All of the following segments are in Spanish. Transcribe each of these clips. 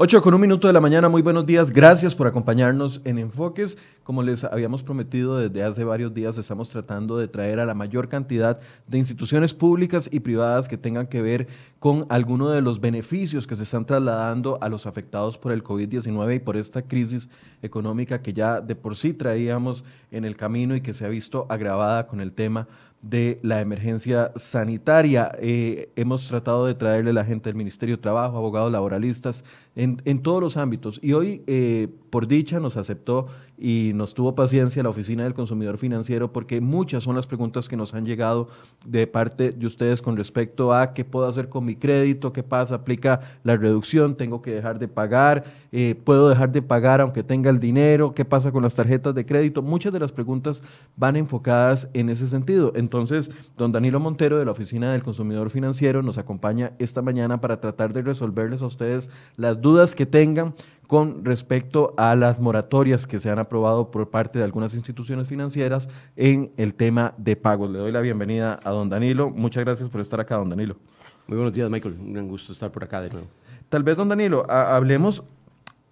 8 con un minuto de la mañana, muy buenos días. Gracias por acompañarnos en Enfoques. Como les habíamos prometido desde hace varios días, estamos tratando de traer a la mayor cantidad de instituciones públicas y privadas que tengan que ver con alguno de los beneficios que se están trasladando a los afectados por el COVID-19 y por esta crisis económica que ya de por sí traíamos en el camino y que se ha visto agravada con el tema de la emergencia sanitaria. Eh, hemos tratado de traerle a la gente del Ministerio de Trabajo, abogados laboralistas, en, en todos los ámbitos. Y hoy, eh, por dicha, nos aceptó y nos tuvo paciencia la Oficina del Consumidor Financiero porque muchas son las preguntas que nos han llegado de parte de ustedes con respecto a qué puedo hacer con mi crédito, qué pasa, aplica la reducción, tengo que dejar de pagar, eh, puedo dejar de pagar aunque tenga el dinero, qué pasa con las tarjetas de crédito. Muchas de las preguntas van enfocadas en ese sentido. Entonces, don Danilo Montero de la Oficina del Consumidor Financiero nos acompaña esta mañana para tratar de resolverles a ustedes las dudas que tengan con respecto a las moratorias que se han aprobado por parte de algunas instituciones financieras en el tema de pagos. Le doy la bienvenida a don Danilo. Muchas gracias por estar acá, don Danilo. Muy buenos días, Michael. Un gran gusto estar por acá de nuevo. Tal vez, don Danilo, hablemos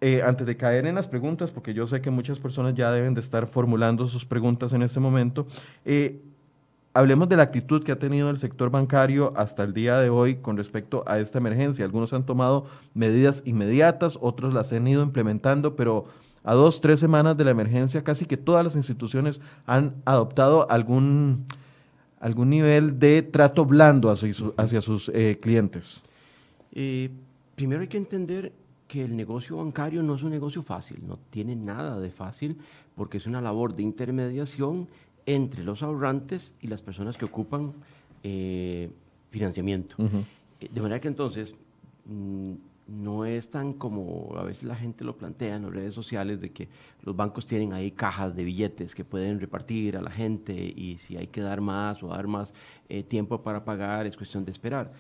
eh, antes de caer en las preguntas, porque yo sé que muchas personas ya deben de estar formulando sus preguntas en este momento. Eh, hablemos de la actitud que ha tenido el sector bancario hasta el día de hoy con respecto a esta emergencia. Algunos han tomado medidas inmediatas, otros las han ido implementando, pero a dos, tres semanas de la emergencia, casi que todas las instituciones han adoptado algún, algún nivel de trato blando hacia, sus eh, clientes. Eh, primero hay que entender que el negocio bancario no es un negocio fácil, no tiene nada de fácil porque es una labor de intermediación entre los ahorrantes y las personas que ocupan eh, financiamiento. Eh, de manera que entonces mm, no es tan como a veces la gente lo plantea en las redes sociales de que los bancos tienen ahí cajas de billetes que pueden repartir a la gente y si hay que dar más o dar más eh, tiempo para pagar es cuestión de esperar.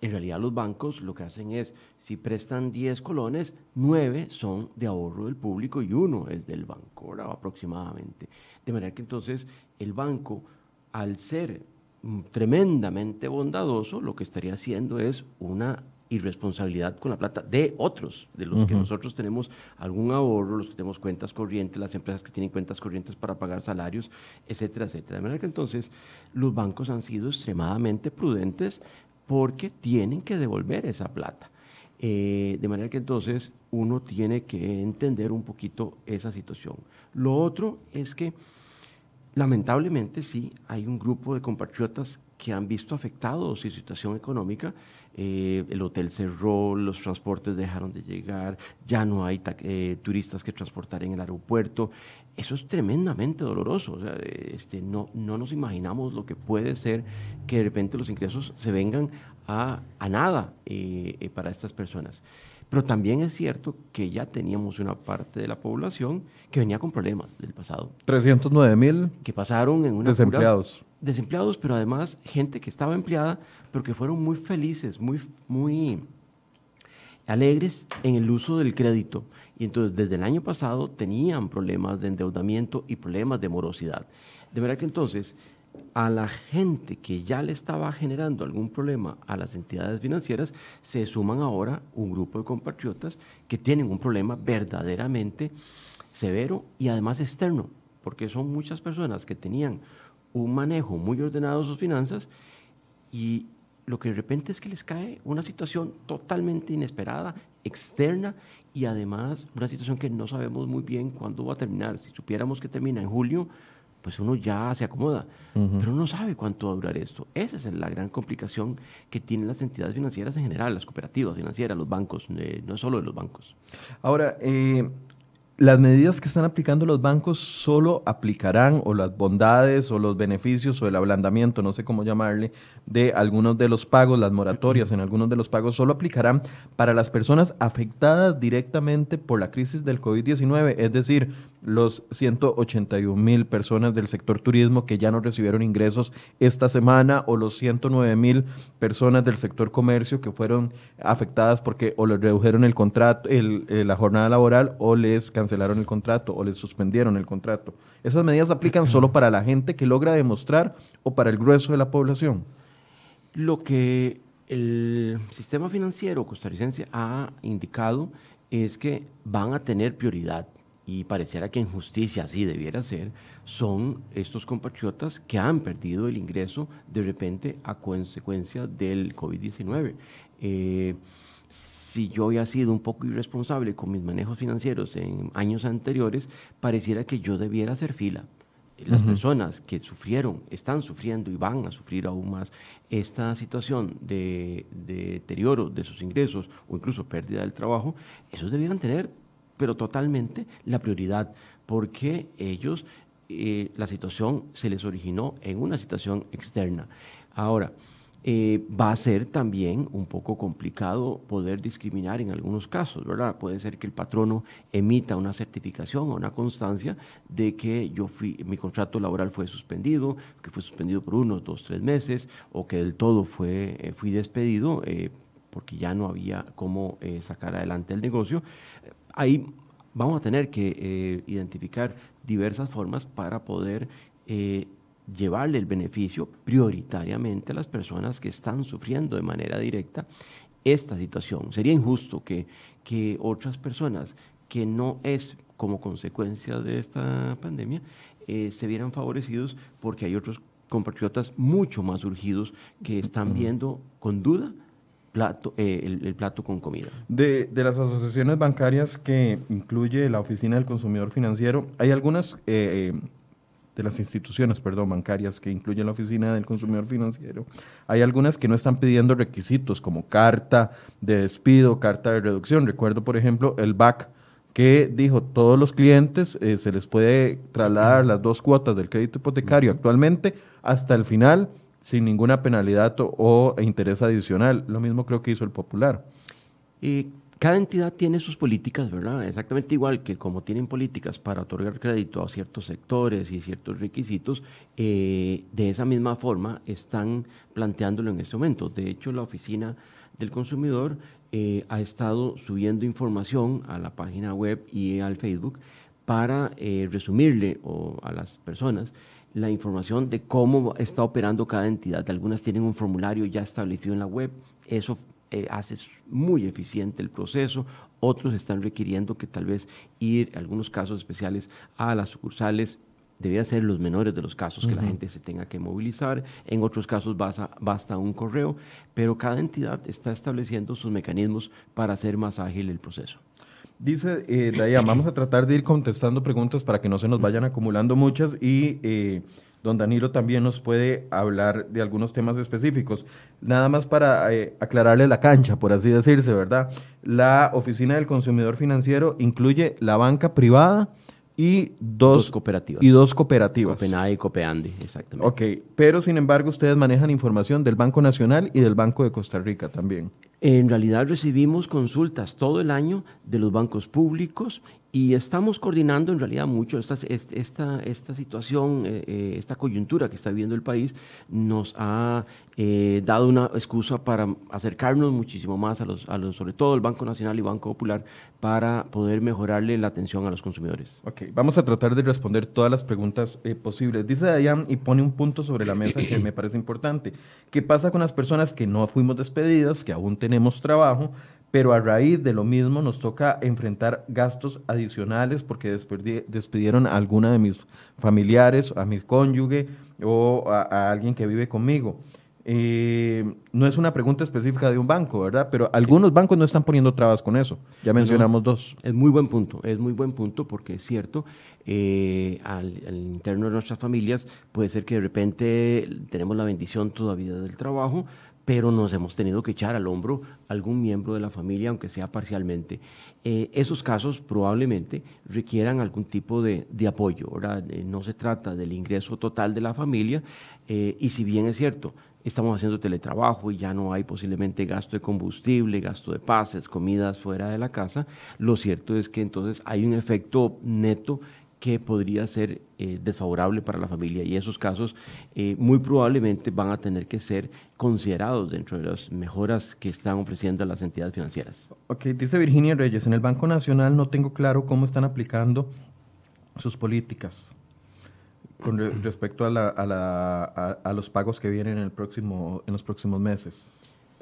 En realidad los bancos lo que hacen es, si prestan 10 colones, 9 son de ahorro del público y uno es del banco, aproximadamente. De manera que entonces el banco, al ser mm, tremendamente bondadoso, lo que estaría haciendo es una irresponsabilidad con la plata de otros, de los que nosotros tenemos algún ahorro, los que tenemos cuentas corrientes, las empresas que tienen cuentas corrientes para pagar salarios, etcétera, etcétera. De manera que entonces los bancos han sido extremadamente prudentes porque tienen que devolver esa plata. Eh, de manera que entonces uno tiene que entender un poquito esa situación. Lo otro es que lamentablemente sí hay un grupo de compatriotas que han visto afectados su situación económica. Eh, el hotel cerró, los transportes dejaron de llegar, ya no hay eh, turistas que transportar en el aeropuerto. Eso es tremendamente doloroso. este, no, no nos imaginamos lo que puede ser que de repente los ingresos se vengan a, a nada eh, para estas personas. Pero también es cierto que ya teníamos una parte de la población que venía con problemas del pasado. 309 mil. Que pasaron en una... Desempleados. desempleados, pero además gente que estaba empleada, pero que fueron muy felices, muy, muy alegres en el uso del crédito. Y entonces desde el año pasado tenían problemas de endeudamiento y problemas de morosidad. De verdad que entonces a la gente que ya le estaba generando algún problema a las entidades financieras, se suman ahora un grupo de compatriotas que tienen un problema verdaderamente severo y además externo, porque son muchas personas que tenían un manejo muy ordenado de sus finanzas y lo que de repente es que les cae una situación totalmente inesperada, externa y además una situación que no sabemos muy bien cuándo va a terminar. Si supiéramos que termina en julio, pues uno ya se acomoda, pero no sabe cuánto va a durar esto. Esa es la gran complicación que tienen las entidades financieras en general, las cooperativas financieras, los bancos, eh, no solo de los bancos. Ahora, eh, las medidas que están aplicando los bancos solo aplicarán o las bondades o los beneficios o el ablandamiento, no sé cómo llamarle, de algunos de los pagos, las moratorias en algunos de los pagos, solo aplicarán para las personas afectadas directamente por la crisis del COVID-19, es decir, los 181 mil personas del sector turismo que ya no recibieron ingresos esta semana o los 109 mil personas del sector comercio que fueron afectadas porque o les redujeron el contrato, el, eh, la jornada laboral o les cancelaron el contrato o les suspendieron el contrato. Esas medidas aplican solo para la gente que logra demostrar o para el grueso de la población. Lo que el sistema financiero costarricense ha indicado es que van a tener prioridad y pareciera que en justicia así debiera ser, son estos compatriotas que han perdido el ingreso de repente a consecuencia del COVID-19. Eh, si yo había sido un poco irresponsable con mis manejos financieros en años anteriores, pareciera que yo debiera hacer fila. Las personas que sufrieron, están sufriendo y van a sufrir aún más esta situación de, de deterioro de sus ingresos o incluso pérdida del trabajo, esos debieran tener pero totalmente la prioridad, porque ellos, eh, la situación se les originó en una situación externa. Ahora, eh, va a ser también un poco complicado poder discriminar en algunos casos, ¿verdad? Puede ser que el patrono emita una certificación o una constancia de que yo fui, mi contrato laboral fue suspendido, que fue suspendido por unos dos, tres meses, o que del todo fue, eh, fui despedido porque ya no había cómo sacar adelante el negocio ahí vamos a tener que eh, identificar diversas formas para poder eh, llevarle el beneficio prioritariamente a las personas que están sufriendo de manera directa esta situación. Sería injusto que, que otras personas que no es como consecuencia de esta pandemia eh, se vieran favorecidos porque hay otros compatriotas mucho más urgidos que están viendo con duda plato, eh, el, plato con comida. De, de, las asociaciones bancarias que incluye la Oficina del Consumidor Financiero, hay algunas eh, de las instituciones, perdón, bancarias que incluyen la Oficina del Consumidor Financiero, hay algunas que no están pidiendo requisitos como carta de despido, carta de reducción. Recuerdo, por ejemplo, el BAC que dijo todos los clientes se les puede trasladar las dos cuotas del crédito hipotecario actualmente hasta el final sin ninguna penalidad o, interés adicional. Lo mismo creo que hizo el Popular. Y cada entidad tiene sus políticas, ¿verdad? Exactamente igual que como tienen políticas para otorgar crédito a ciertos sectores y ciertos requisitos, eh, de esa misma forma están planteándolo en este momento. De hecho, la Oficina del Consumidor eh, ha estado subiendo información a la página web y al Facebook para eh, resumirle a las personas la información de cómo está operando cada entidad. Algunas tienen un formulario ya establecido en la web, eso eh, hace muy eficiente el proceso, otros están requiriendo que tal vez ir, en algunos casos especiales, a las sucursales debía ser los menores de los casos que la gente se tenga que movilizar, en otros casos basta, basta un correo, pero cada entidad está estableciendo sus mecanismos para hacer más ágil el proceso. Dice eh, vamos a tratar de ir contestando preguntas para que no se nos vayan acumulando muchas y eh, don Danilo también nos puede hablar de algunos temas específicos. Nada más para eh, aclararle la cancha, por así decirse, ¿verdad? La Oficina del Consumidor Financiero incluye la banca privada, y dos, cooperativas. Y dos cooperativas. Copenhague y Copeandi, exactamente. Ok, pero sin embargo ustedes manejan información del Banco Nacional y del Banco de Costa Rica también. En realidad recibimos consultas todo el año de los bancos públicos y estamos coordinando en realidad mucho esta, esta, esta situación, eh, eh, esta coyuntura que está viviendo el país, nos ha eh, dado una excusa para acercarnos muchísimo más a los, a los, sobre todo el Banco Nacional y Banco Popular, para poder mejorarle la atención a los consumidores. Ok, vamos a tratar de responder todas las preguntas posibles. Dice Dayan y pone un punto sobre la mesa que me parece importante. ¿Qué pasa con las personas que no fuimos despedidas, que aún tenemos trabajo, pero a raíz de lo mismo nos toca enfrentar gastos adicionales porque despidieron a alguna de mis familiares, a mi cónyuge o a, alguien que vive conmigo. Eh, no es una pregunta específica de un banco, ¿verdad? Pero algunos bancos no están poniendo trabas con eso. Ya mencionamos dos. Es muy buen punto, es muy buen punto porque es cierto, eh, al, al, interno de nuestras familias puede ser que de repente tenemos la bendición todavía del trabajo, pero nos hemos tenido que echar al hombro algún miembro de la familia, aunque sea parcialmente. Eh, esos casos probablemente requieran algún tipo de, apoyo. Eh, no se trata del ingreso total de la familia eh, y si bien es cierto, estamos haciendo teletrabajo y ya no hay posiblemente gasto de combustible, gasto de pases, comidas fuera de la casa, lo cierto es que entonces hay un efecto neto que podría ser eh, desfavorable para la familia y esos casos eh, muy probablemente van a tener que ser considerados dentro de las mejoras que están ofreciendo las entidades financieras. Ok, dice Virginia Reyes, en el Banco Nacional no tengo claro cómo están aplicando sus políticas con respecto a, la, a, la, a, los pagos que vienen en, el próximo, en los próximos meses.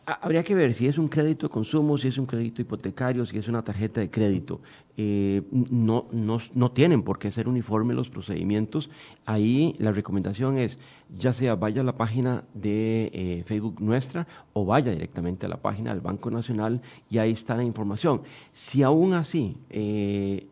Habría que ver si es un crédito de consumo, si es un crédito hipotecario, si es una tarjeta de crédito. Eh, no, no, no, tienen por qué ser uniformes los procedimientos. Ahí la recomendación es, ya sea vaya a la página de eh, Facebook nuestra o vaya directamente a la página del Banco Nacional y ahí está la información. Si aún así eh,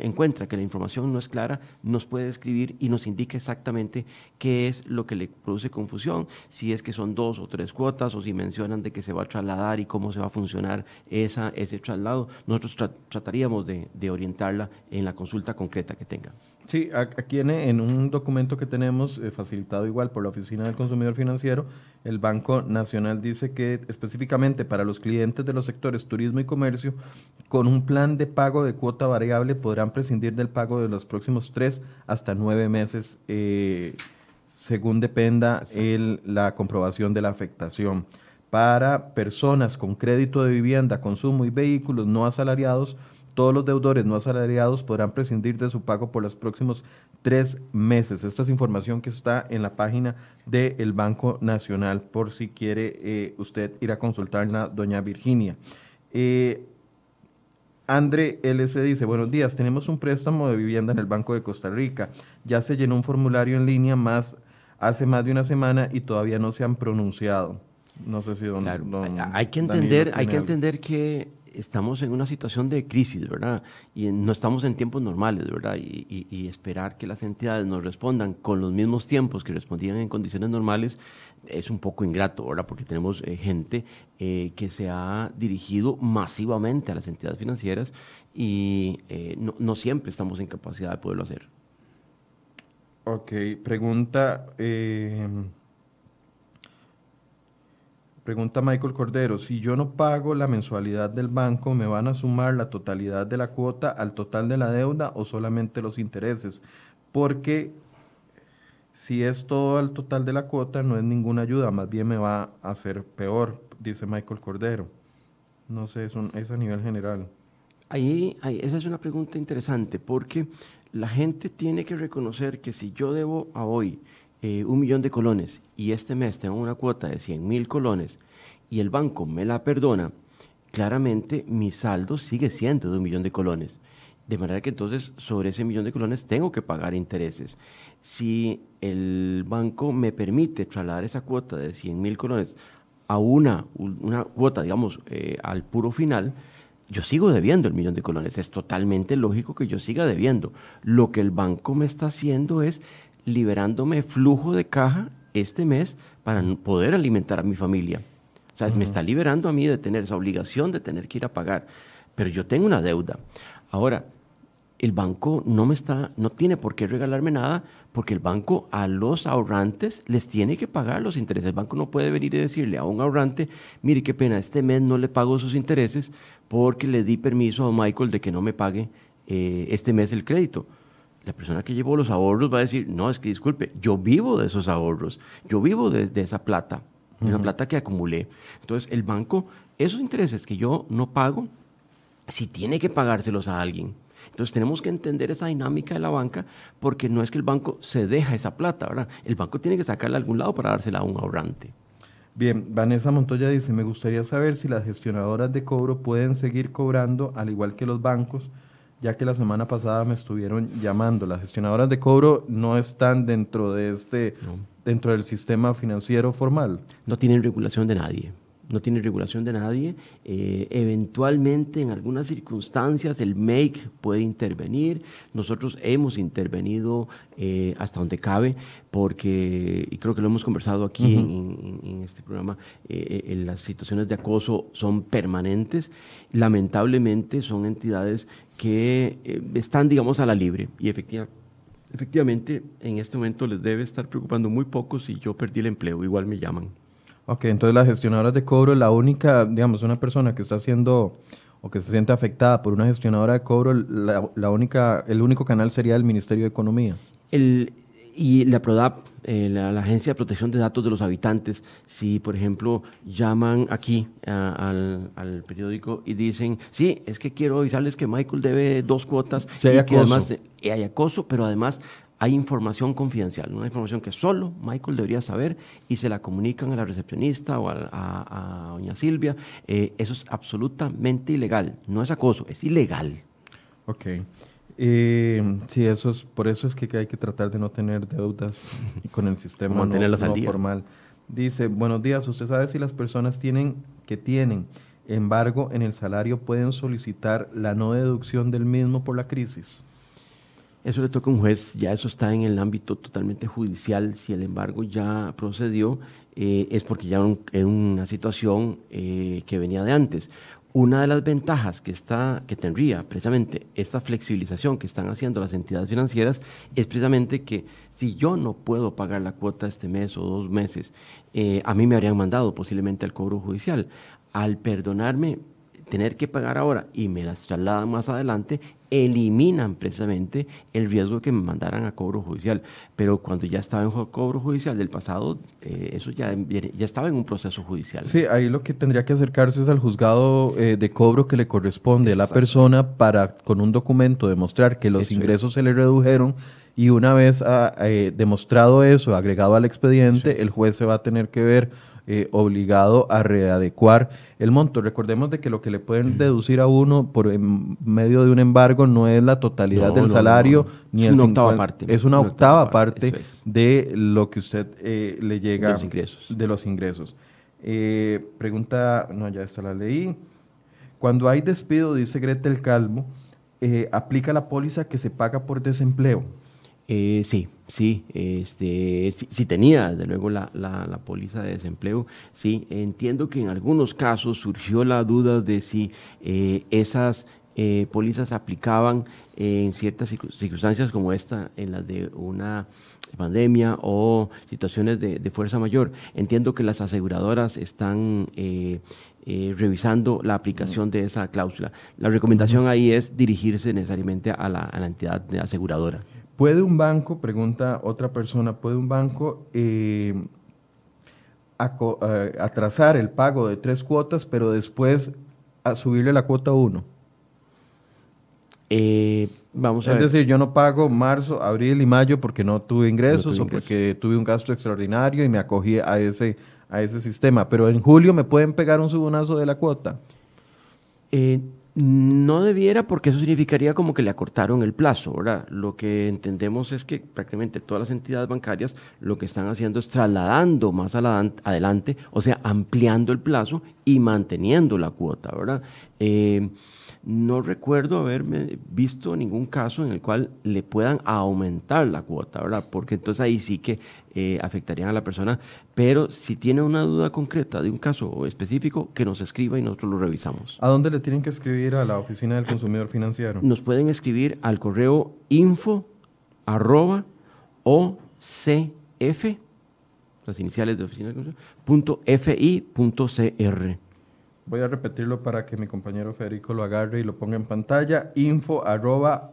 encuentra que la información no es clara, nos puede escribir y nos indica exactamente qué es lo que le produce confusión, si es que son dos o tres cuotas o si mencionan de que se va a trasladar y cómo se va a funcionar esa, ese traslado. Nosotros trataríamos de de, orientarla en la consulta concreta que tenga. Sí, aquí en, un documento que tenemos eh, facilitado igual por la Oficina del Consumidor Financiero, el Banco Nacional dice que específicamente para los clientes de los sectores turismo y comercio, con un plan de pago de cuota variable podrán prescindir del pago de los próximos tres hasta nueve meses, eh, según dependa el, la comprobación de la afectación. Para personas con crédito de vivienda, consumo y vehículos no asalariados, todos los deudores no asalariados podrán prescindir de su pago por los próximos tres meses. Esta es información que está en la página del Banco Nacional por si quiere eh, usted ir a consultarla, doña Virginia. Eh, Andre LC dice, buenos días, tenemos un préstamo de vivienda en el Banco de Costa Rica. Ya se llenó un formulario en línea más hace más de una semana y todavía no se han pronunciado. No sé si don, hay que entender, hay que entender que estamos en una situación de crisis, ¿verdad? Y no estamos en tiempos normales, ¿verdad? Y, esperar que las entidades nos respondan con los mismos tiempos que respondían en condiciones normales es un poco ingrato, ¿verdad? Porque tenemos eh, gente eh, que se ha dirigido masivamente a las entidades financieras y eh, no, no, siempre estamos en capacidad de poderlo hacer. Ok, pregunta... Pregunta Michael Cordero, si yo no pago la mensualidad del banco, ¿me van a sumar la totalidad de la cuota al total de la deuda o solamente los intereses? Porque si es todo al total de la cuota, no es ninguna ayuda, más bien me va a hacer peor, dice Michael Cordero. No sé, es, es a nivel general. Ahí, esa es una pregunta interesante, porque la gente tiene que reconocer que si yo debo a hoy eh, un millón de colones y este mes tengo una cuota de 100 mil colones y el banco me la perdona, claramente mi saldo sigue siendo de un millón de colones. De manera que entonces sobre ese millón de colones tengo que pagar intereses. Si el banco me permite trasladar esa cuota de 100 mil colones a una, una cuota, digamos, eh, al puro final, yo sigo debiendo el millón de colones. Es totalmente lógico que yo siga debiendo. Lo que el banco me está haciendo es liberándome flujo de caja este mes para poder alimentar a mi familia. O sea, me está liberando a mí de tener esa obligación de tener que ir a pagar. Pero yo tengo una deuda. Ahora, el banco no me está, no tiene por qué regalarme nada, porque el banco a los ahorrantes les tiene que pagar los intereses. El banco no puede venir y decirle a un ahorrante, mire qué pena, este mes no le pago sus intereses porque le di permiso a Michael de que no me pague eh, este mes el crédito la persona que llevó los ahorros va a decir, no, es que disculpe, yo vivo de esos ahorros, yo vivo de, esa plata, de la plata que acumulé. Entonces, el banco, esos intereses que yo no pago, si tiene que pagárselos a alguien. Entonces tenemos que entender esa dinámica de la banca porque no es que el banco se deja esa plata, ¿verdad? El banco tiene que sacarla a algún lado para dársela a un ahorrante. Bien, Vanessa Montoya dice, me gustaría saber si las gestionadoras de cobro pueden seguir cobrando al igual que los bancos ya que la semana pasada me estuvieron llamando. Las gestionadoras de cobro no están dentro de este, dentro del sistema financiero formal. No tienen regulación de nadie no tiene regulación de nadie. Eh, eventualmente, en algunas circunstancias, el MAKE puede intervenir. Nosotros hemos intervenido eh, hasta donde cabe, porque, y creo que lo hemos conversado aquí en, este programa, eh, las situaciones de acoso son permanentes. Lamentablemente, son entidades que están, digamos, a la libre y efectivamente. Efectivamente, en este momento les debe estar preocupando muy poco si yo perdí el empleo, igual me llaman. Ok, entonces las gestionadoras de cobro, la única, digamos, una persona que está haciendo o que se siente afectada por una gestionadora de cobro, la, única, el único canal sería el Ministerio de Economía. El, y la PRODAP, eh, la, Agencia de Protección de Datos de los Habitantes, si por ejemplo llaman aquí al, periódico y dicen, sí, es que quiero avisarles que Michael debe dos cuotas y que además hay acoso, pero además hay información confidencial, una información que solo Michael debería saber y se la comunican a la recepcionista o a, doña Silvia. Eh, eso es absolutamente ilegal, no es acoso, es ilegal. Ok. Eh, sí, eso es, por eso es que hay que tratar de no tener deudas con el sistema no, formal. Dice, buenos días, ¿usted sabe si las personas tienen que tienen embargo en el salario pueden solicitar la no deducción del mismo por la crisis? Eso le toca a un juez, ya eso está en el ámbito totalmente judicial. Si el embargo ya procedió, eh, es porque ya es una situación eh, que venía de antes. Una de las ventajas que, está, que tendría precisamente esta flexibilización que están haciendo las entidades financieras es precisamente que si yo no puedo pagar la cuota este mes o dos meses, eh, a mí me habrían mandado posiblemente al cobro judicial. Al perdonarme tener que pagar ahora y me las trasladan más adelante, eliminan precisamente el riesgo de que me mandaran a cobro judicial. Pero cuando ya estaba en cobro judicial del pasado, eh, eso ya, ya estaba en un proceso judicial. Sí, ahí lo que tendría que acercarse es al juzgado eh, de cobro que le corresponde a la persona para, con un documento, demostrar que los ingresos se le redujeron y una vez ah, eh, demostrado eso, agregado al expediente, el juez se va a tener que ver eh, obligado a readecuar el monto. Recordemos de que lo que le pueden deducir a uno por medio de un embargo no es la totalidad del salario ni es una octava parte. Es una, octava, parte, de lo que usted eh, le llega de los ingresos. De los ingresos. Eh, pregunta, no, ya esta la leí. Cuando hay despido, dice Gretel Calvo, aplica la póliza que se paga por desempleo. Eh, sí, sí, este, sí, tenía desde luego la, la, póliza de desempleo. Sí, entiendo que en algunos casos surgió la duda de si eh, esas eh, pólizas aplicaban en ciertas circunstancias como esta, en las de una pandemia o situaciones de, fuerza mayor. Entiendo que las aseguradoras están revisando la aplicación de esa cláusula. La recomendación ahí es dirigirse necesariamente a la, a la entidad aseguradora. ¿Puede un banco, pregunta otra persona, puede un banco eh, eh, atrasar el pago de tres cuotas, pero después a subirle la cuota uno? Eh, vamos a es decir, yo no pago marzo, abril y mayo porque no tuve ingresos o porque tuve un gasto extraordinario y me acogí a ese, a ese sistema. Pero en julio me pueden pegar un subonazo de la cuota. Eh, no debiera porque eso significaría como que le acortaron el plazo, ¿verdad? Lo que entendemos es que prácticamente todas las entidades bancarias lo que están haciendo es trasladando más adelante, o sea, ampliando el plazo y manteniendo la cuota, ¿verdad? Eh, no recuerdo haberme visto ningún caso en el cual le puedan aumentar la cuota, ¿verdad? Porque entonces ahí sí que eh, afectarían a la persona. Pero si tiene una duda concreta de un caso específico, que nos escriba y nosotros lo revisamos. ¿A dónde le tienen que escribir a la Oficina del Consumidor Financiero? Nos pueden escribir al correo info arroba OCF, las iniciales de Oficina del Consumidor, punto FI punto CR. Voy a repetirlo para que mi compañero Federico lo agarre y lo ponga en pantalla. info arroba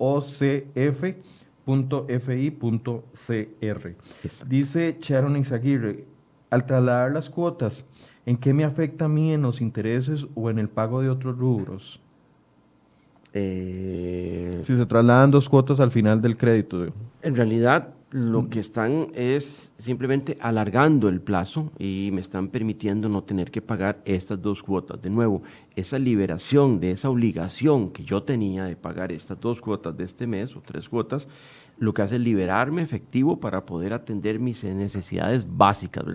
Dice Sharon Izaguirre, al trasladar las cuotas, ¿en qué me afecta a mí en los intereses o en el pago de otros rubros? Eh, si se trasladan dos cuotas al final del crédito. En realidad, lo que están es simplemente alargando el plazo y me están permitiendo no tener que pagar estas dos cuotas. De nuevo, esa liberación de esa obligación que yo tenía de pagar estas dos cuotas de este mes o tres cuotas, lo que hace es liberarme efectivo para poder atender mis necesidades básicas.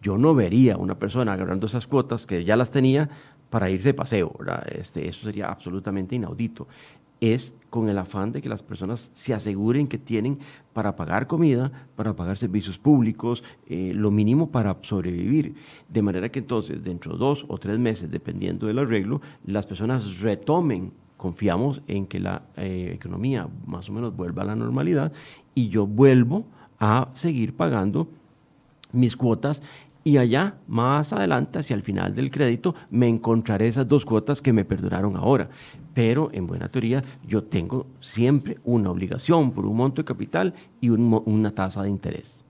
Yo no vería a una persona agarrando esas cuotas que ya las tenía para irse de paseo, ¿verdad? Este, eso sería absolutamente inaudito es con el afán de que las personas se aseguren que tienen para pagar comida, para pagar servicios públicos, eh, lo mínimo para sobrevivir. De manera que entonces, dentro de dos o tres meses, dependiendo del arreglo, las personas retomen, confiamos en que la eh, economía más o menos vuelva a la normalidad y yo vuelvo a seguir pagando mis cuotas y allá, más adelante, hacia el final del crédito, me encontraré esas dos cuotas que me perduraron ahora. Pero, en buena teoría, yo tengo siempre una obligación por un monto de capital y una tasa de interés.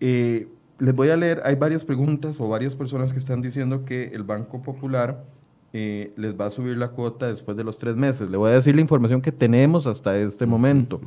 Eh, les voy a leer, hay varias preguntas o varias personas que están diciendo que el Banco Popular eh, les va a subir la cuota después de los tres meses. Le voy a decir la información que tenemos hasta este momento.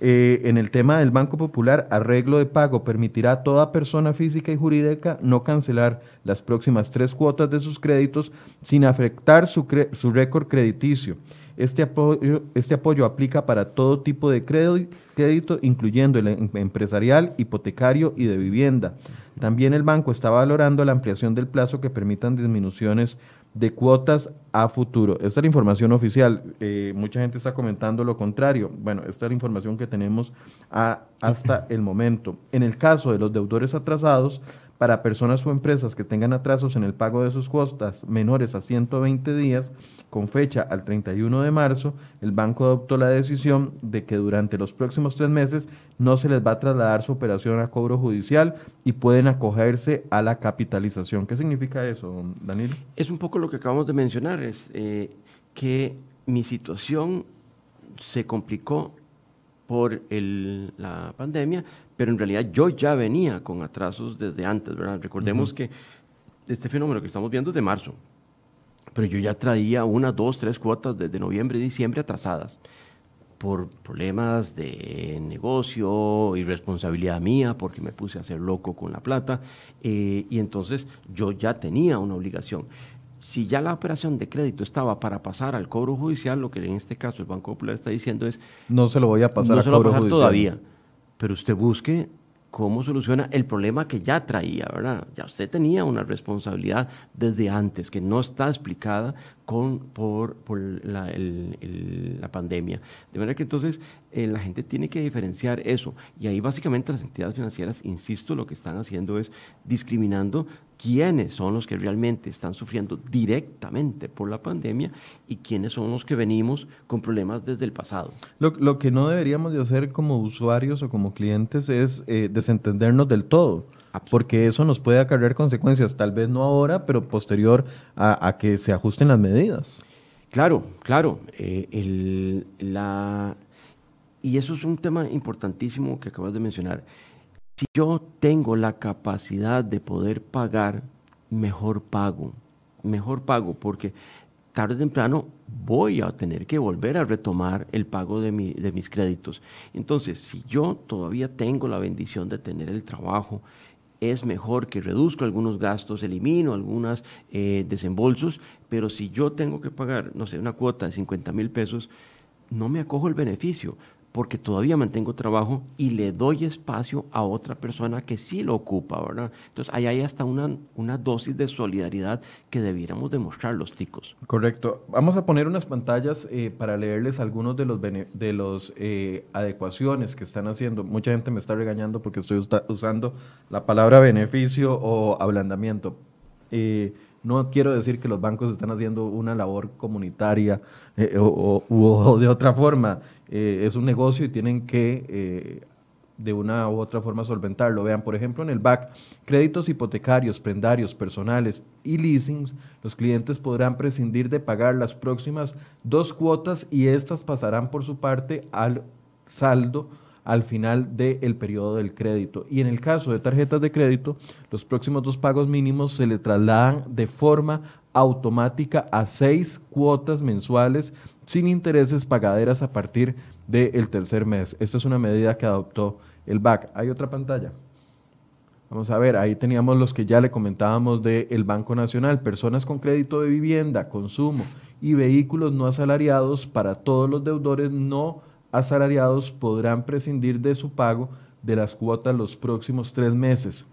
Eh, en el tema del Banco Popular, arreglo de pago permitirá a toda persona física y jurídica no cancelar las próximas tres cuotas de sus créditos sin afectar su, su récord crediticio. Este apoyo, este apoyo aplica para todo tipo de crédito, incluyendo el em, empresarial, hipotecario y de vivienda. También el banco está valorando la ampliación del plazo que permitan disminuciones de cuotas a futuro. Esta es la información oficial. Eh, mucha gente está comentando lo contrario. Bueno, esta es la información que tenemos hasta el momento. En el caso de los deudores atrasados, para personas o empresas que tengan atrasos en el pago de sus cuotas menores a 120 días, con fecha al 31 de marzo, el banco adoptó la decisión de que durante los próximos tres meses no se les va a trasladar su operación a cobro judicial y pueden acogerse a la capitalización. ¿Qué significa eso, Daniel? Es un poco lo que acabamos de mencionar, es eh, que mi situación se complicó por la pandemia, pero en realidad yo ya venía con atrasos desde antes, ¿verdad? Recordemos que este fenómeno que estamos viendo es de marzo, pero yo ya traía una, dos, tres cuotas desde noviembre y diciembre atrasadas por problemas de negocio, irresponsabilidad mía, porque me puse a hacer loco con la plata, eh, y entonces yo ya tenía una obligación. Si ya la operación de crédito estaba para pasar al cobro judicial, lo que en este caso el Banco Popular está diciendo es... No se lo voy a pasar no a se lo voy a pasar todavía pero usted busque cómo soluciona el problema que ya traía, ¿verdad? Ya usted tenía una responsabilidad desde antes que no está explicada con, por, por la, la, pandemia. De manera que entonces eh, la gente tiene que diferenciar eso. Y ahí básicamente las entidades financieras, insisto, lo que están haciendo es discriminando quiénes son los que realmente están sufriendo directamente por la pandemia y quiénes son los que venimos con problemas desde el pasado. Lo, lo que no deberíamos de hacer como usuarios o como clientes es eh, desentendernos del todo porque eso nos puede acarrear consecuencias, tal vez no ahora, pero posterior a, que se ajusten las medidas. Claro, claro. Eh, la, y eso es un tema importantísimo que acabas de mencionar. Si yo tengo la capacidad de poder pagar, mejor pago, mejor pago, porque tarde o temprano voy a tener que volver a retomar el pago de, de mis créditos. Entonces, si yo todavía tengo la bendición de tener el trabajo, es mejor que reduzco algunos gastos, elimino algunos eh, desembolsos, pero si yo tengo que pagar, no sé, una cuota de 50 mil pesos, no me acojo el beneficio porque todavía mantengo trabajo y le doy espacio a otra persona que sí lo ocupa, ¿verdad? Entonces, ahí hay hasta una, una dosis de solidaridad que debiéramos demostrar los ticos. Correcto. Vamos a poner unas pantallas eh, para leerles algunos de los, de los eh, adecuaciones que están haciendo. Mucha gente me está regañando porque estoy usando la palabra beneficio o ablandamiento. Eh, no quiero decir que los bancos están haciendo una labor comunitaria o, o, de otra forma. Eh, es un negocio y tienen que eh, de una u otra forma solventarlo. Vean, por ejemplo, en el BAC, créditos hipotecarios, prendarios, personales y leasings, los clientes podrán prescindir de pagar las próximas dos cuotas y estas pasarán por su parte al saldo al final del periodo del crédito. Y en el caso de tarjetas de crédito, los próximos dos pagos mínimos se le trasladan de forma automática a seis cuotas mensuales sin intereses pagaderas a partir del tercer mes. Esta es una medida que adoptó el BAC. Hay otra pantalla. Vamos a ver, ahí teníamos los que ya le comentábamos del Banco Nacional, personas con crédito de vivienda, consumo y vehículos no asalariados para todos los deudores no asalariados podrán prescindir de su pago de las cuotas los próximos tres meses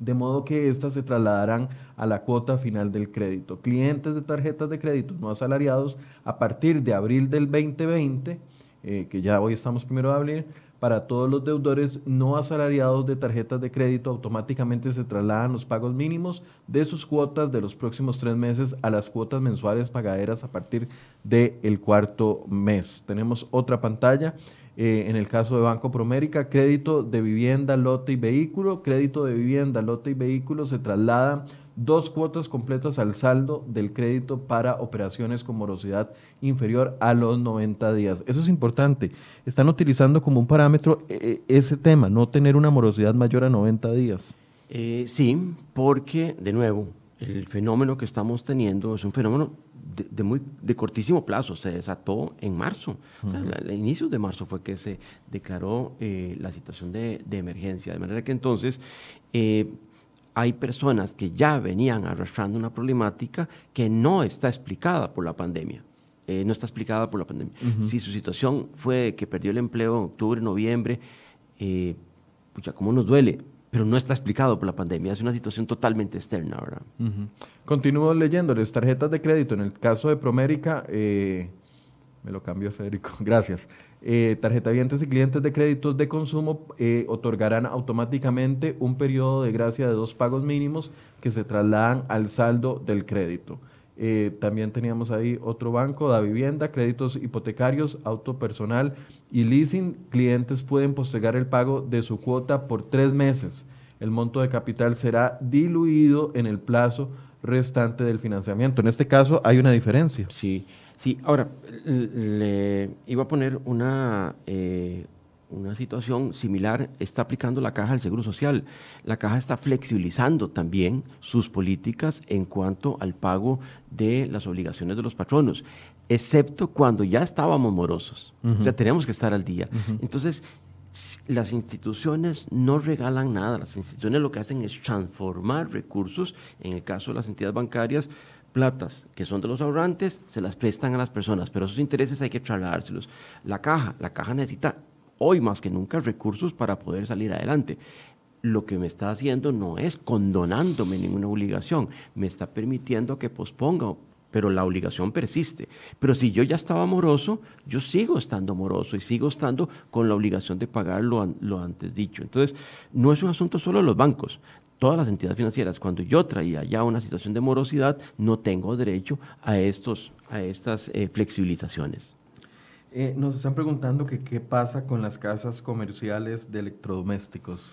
de modo que éstas se trasladarán a la cuota final del crédito. Clientes de tarjetas de crédito no asalariados a partir de abril del 2020, eh, que ya hoy estamos primero de abril, para todos los deudores no asalariados de tarjetas de crédito automáticamente se trasladan los pagos mínimos de sus cuotas de los próximos tres meses a las cuotas mensuales pagaderas a partir del cuarto mes. Tenemos otra pantalla eh, en el caso de Banco Promérica, crédito de vivienda, lote y vehículo, crédito de vivienda, lote y vehículo se trasladan dos cuotas completas al saldo del crédito para operaciones con morosidad inferior a los 90 días. Eso es importante. Están utilizando como un parámetro eh, eh, ese tema, no tener una morosidad mayor a 90 días. sí, porque, de nuevo, el fenómeno que estamos teniendo es un fenómeno de, muy, de cortísimo plazo, se desató en marzo. el inicio de marzo fue que se declaró eh, la situación de, emergencia, de manera que entonces eh, hay personas que ya venían arrastrando una problemática que no está explicada por la pandemia. Eh, no está explicada por la pandemia. Si su situación fue que perdió el empleo en octubre, noviembre, pucha, ¿cómo nos duele? Pero no está explicado por la pandemia, es una situación totalmente externa, ¿verdad? Continúo leyéndoles tarjetas de crédito. En el caso de Promérica, eh, me lo cambio Federico, gracias. Eh, tarjetavientes y clientes de créditos de consumo eh, otorgarán automáticamente un periodo de gracia de dos pagos mínimos que se trasladan al saldo del crédito. Eh, también teníamos ahí otro banco, da vivienda, créditos hipotecarios, auto personal y leasing. Clientes pueden postergar el pago de su cuota por tres meses. El monto de capital será diluido en el plazo restante del financiamiento. En este caso hay una diferencia. Sí, sí. Ahora, le iba a poner una, eh, una situación similar está aplicando la caja del Seguro Social. La caja está flexibilizando también sus políticas en cuanto al pago de las obligaciones de los patronos, excepto cuando ya estábamos morosos. O sea, tenemos que estar al día. Entonces, las instituciones no regalan nada. Las instituciones lo que hacen es transformar recursos, en el caso de las entidades bancarias, platas que son de los ahorrantes, se las prestan a las personas, pero esos intereses hay que trasladárselos. La caja, la caja necesita hoy más que nunca recursos para poder salir adelante. Lo que me está haciendo no es condonándome ninguna obligación, me está permitiendo que posponga, pero la obligación persiste. Pero si yo ya estaba moroso, yo sigo estando moroso y sigo estando con la obligación de pagar lo, lo antes dicho. Entonces, no es un asunto solo de los bancos todas las entidades financieras, cuando yo traía ya una situación de morosidad, no tengo derecho a, estos, a estas eh, flexibilizaciones. Eh, nos están preguntando que qué pasa con las casas comerciales de electrodomésticos.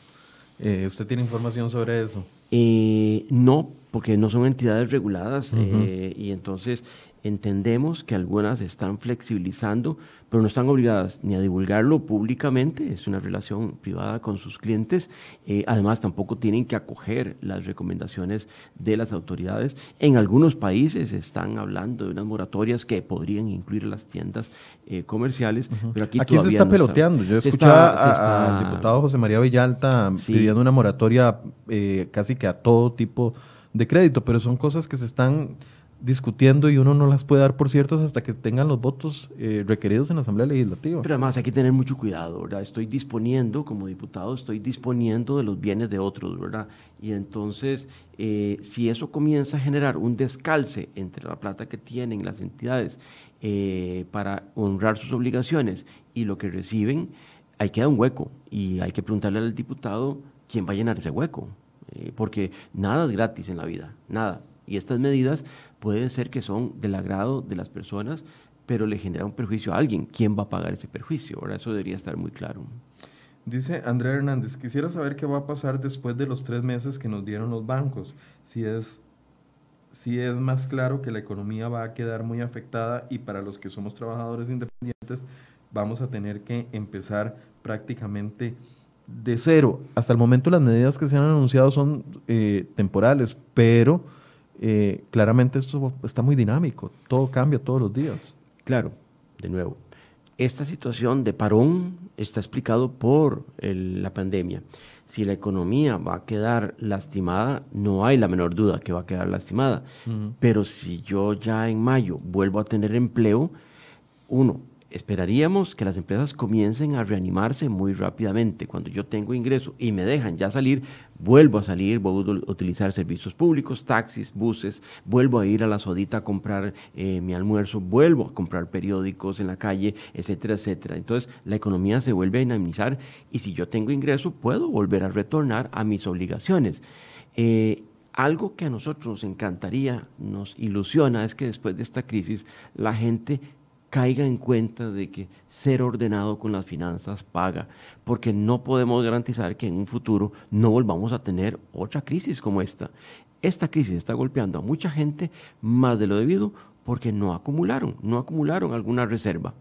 Eh, ¿Usted tiene información sobre eso? Eh, no, porque no son entidades reguladas y entonces entendemos que algunas están flexibilizando pero no están obligadas ni a divulgarlo públicamente, es una relación privada con sus clientes. Eh, además, tampoco tienen que acoger las recomendaciones de las autoridades. En algunos países están hablando de unas moratorias que podrían incluir las tiendas eh, comerciales, pero aquí, aquí se está peloteando. Yo escuché al diputado José María Villalta pidiendo una moratoria eh, casi que a todo tipo de crédito, pero son cosas que se están discutiendo y uno no las puede dar por ciertas hasta que tengan los votos eh, requeridos en la Asamblea Legislativa. Pero además hay que tener mucho cuidado, ¿verdad? Estoy disponiendo, como diputado, estoy disponiendo de los bienes de otros, ¿verdad? Y entonces, eh, si eso comienza a generar un descalce entre la plata que tienen las entidades eh, para honrar sus obligaciones y lo que reciben, ahí queda un hueco y hay que preguntarle al diputado quién va a llenar ese hueco, porque nada es gratis en la vida, nada. Y estas medidas puede ser que son del agrado de las personas, pero le genera un perjuicio a alguien. ¿Quién va a pagar ese perjuicio? Ahora eso debería estar muy claro. Dice Andrea Hernández, quisiera saber qué va a pasar después de los tres meses que nos dieron los bancos. Si es, si es más claro que la economía va a quedar muy afectada y para los que somos trabajadores independientes vamos a tener que empezar prácticamente de cero. Hasta el momento las medidas que se han anunciado son eh, temporales, pero eh, claramente esto está muy dinámico, todo cambia todos los días. Claro, de nuevo, esta situación de parón está explicado por la pandemia. Si la economía va a quedar lastimada, no hay la menor duda que va a quedar lastimada. Pero si yo ya en mayo vuelvo a tener empleo, uno, esperaríamos que las empresas comiencen a reanimarse muy rápidamente. Cuando yo tengo ingreso y me dejan ya salir, vuelvo a salir, vuelvo a utilizar servicios públicos, taxis, buses, vuelvo a ir a la sodita a comprar eh, mi almuerzo, vuelvo a comprar periódicos en la calle, etcétera, etcétera. Entonces la economía se vuelve a dinamizar y si yo tengo ingreso puedo volver a retornar a mis obligaciones. Eh, algo que a nosotros nos encantaría, nos ilusiona, es que después de esta crisis la gente caiga en cuenta de que ser ordenado con las finanzas paga, porque no podemos garantizar que en un futuro no volvamos a tener otra crisis como esta. Esta crisis está golpeando a mucha gente más de lo debido porque no acumularon, no acumularon alguna reserva.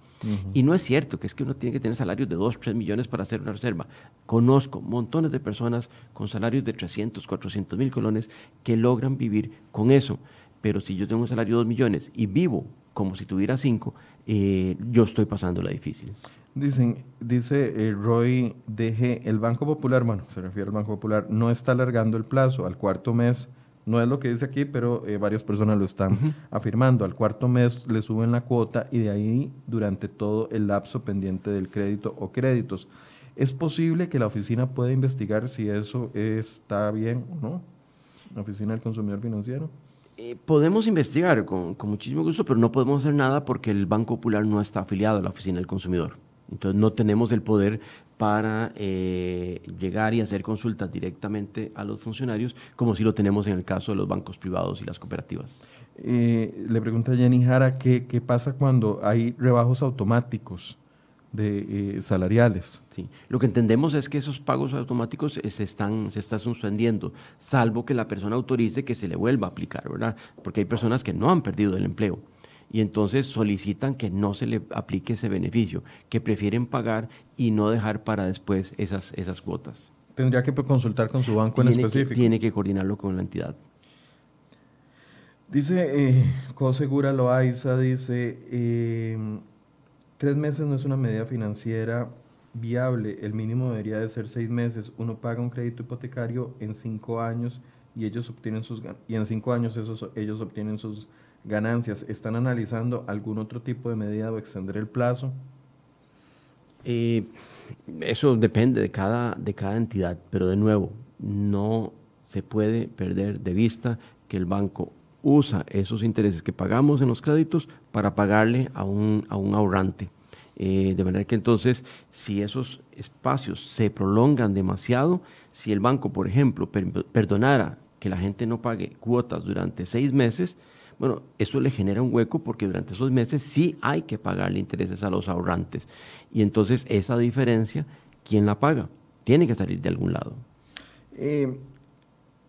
Y no es cierto que es que uno tiene que tener salarios de 2, 3 millones para hacer una reserva. Conozco montones de personas con salarios de 300, 400 mil colones que logran vivir con eso. Pero si yo tengo un salario de 2 millones y vivo como si tuviera 5, eh, yo estoy pasando la difícil. Dicen, dice eh, Roy DG, el Banco Popular, bueno, se refiere al Banco Popular, no está alargando el plazo al cuarto mes no es lo que dice aquí, pero eh, varias personas lo están afirmando. Al cuarto mes le suben la cuota y de ahí durante todo el lapso pendiente del crédito o créditos. ¿Es posible que la oficina pueda investigar si eso está bien o no? La oficina del consumidor financiero. Eh, podemos investigar con, con, muchísimo gusto, pero no podemos hacer nada porque el Banco Popular no está afiliado a la oficina del consumidor. Entonces no tenemos el poder para eh, llegar y hacer consultas directamente a los funcionarios, como si lo tenemos en el caso de los bancos privados y las cooperativas. Eh, le pregunta Jenny Jara, ¿qué, ¿qué, pasa cuando hay rebajos automáticos de eh, salariales? Sí, lo que entendemos es que esos pagos automáticos se están, se están suspendiendo, salvo que la persona autorice que se le vuelva a aplicar, ¿verdad? Porque hay personas que no han perdido el empleo y entonces solicitan que no se le aplique ese beneficio, que prefieren pagar y no dejar para después esas, esas cuotas. Tendría que consultar con su banco en específico. tiene que coordinarlo con la entidad. Dice eh, Cosegura Loaiza, dice, eh, tres meses no es una medida financiera viable, el mínimo debería de ser seis meses. Uno paga un crédito hipotecario en cinco años y ellos obtienen sus y en cinco años ellos obtienen sus ganancias. ¿Están analizando algún otro tipo de medida o extender el plazo? Eh, eso depende de cada, de cada entidad, pero de nuevo, no se puede perder de vista que el banco usa esos intereses que pagamos en los créditos para pagarle a un, a un ahorrante. Eh, de manera que entonces, si esos espacios se prolongan demasiado, si el banco, por ejemplo, perdonara que la gente no pague cuotas durante seis meses, bueno, eso le genera un hueco porque durante esos meses sí hay que pagarle intereses a los ahorrantes. Y entonces esa diferencia, ¿quién la paga? Tiene que salir de algún lado. Eh,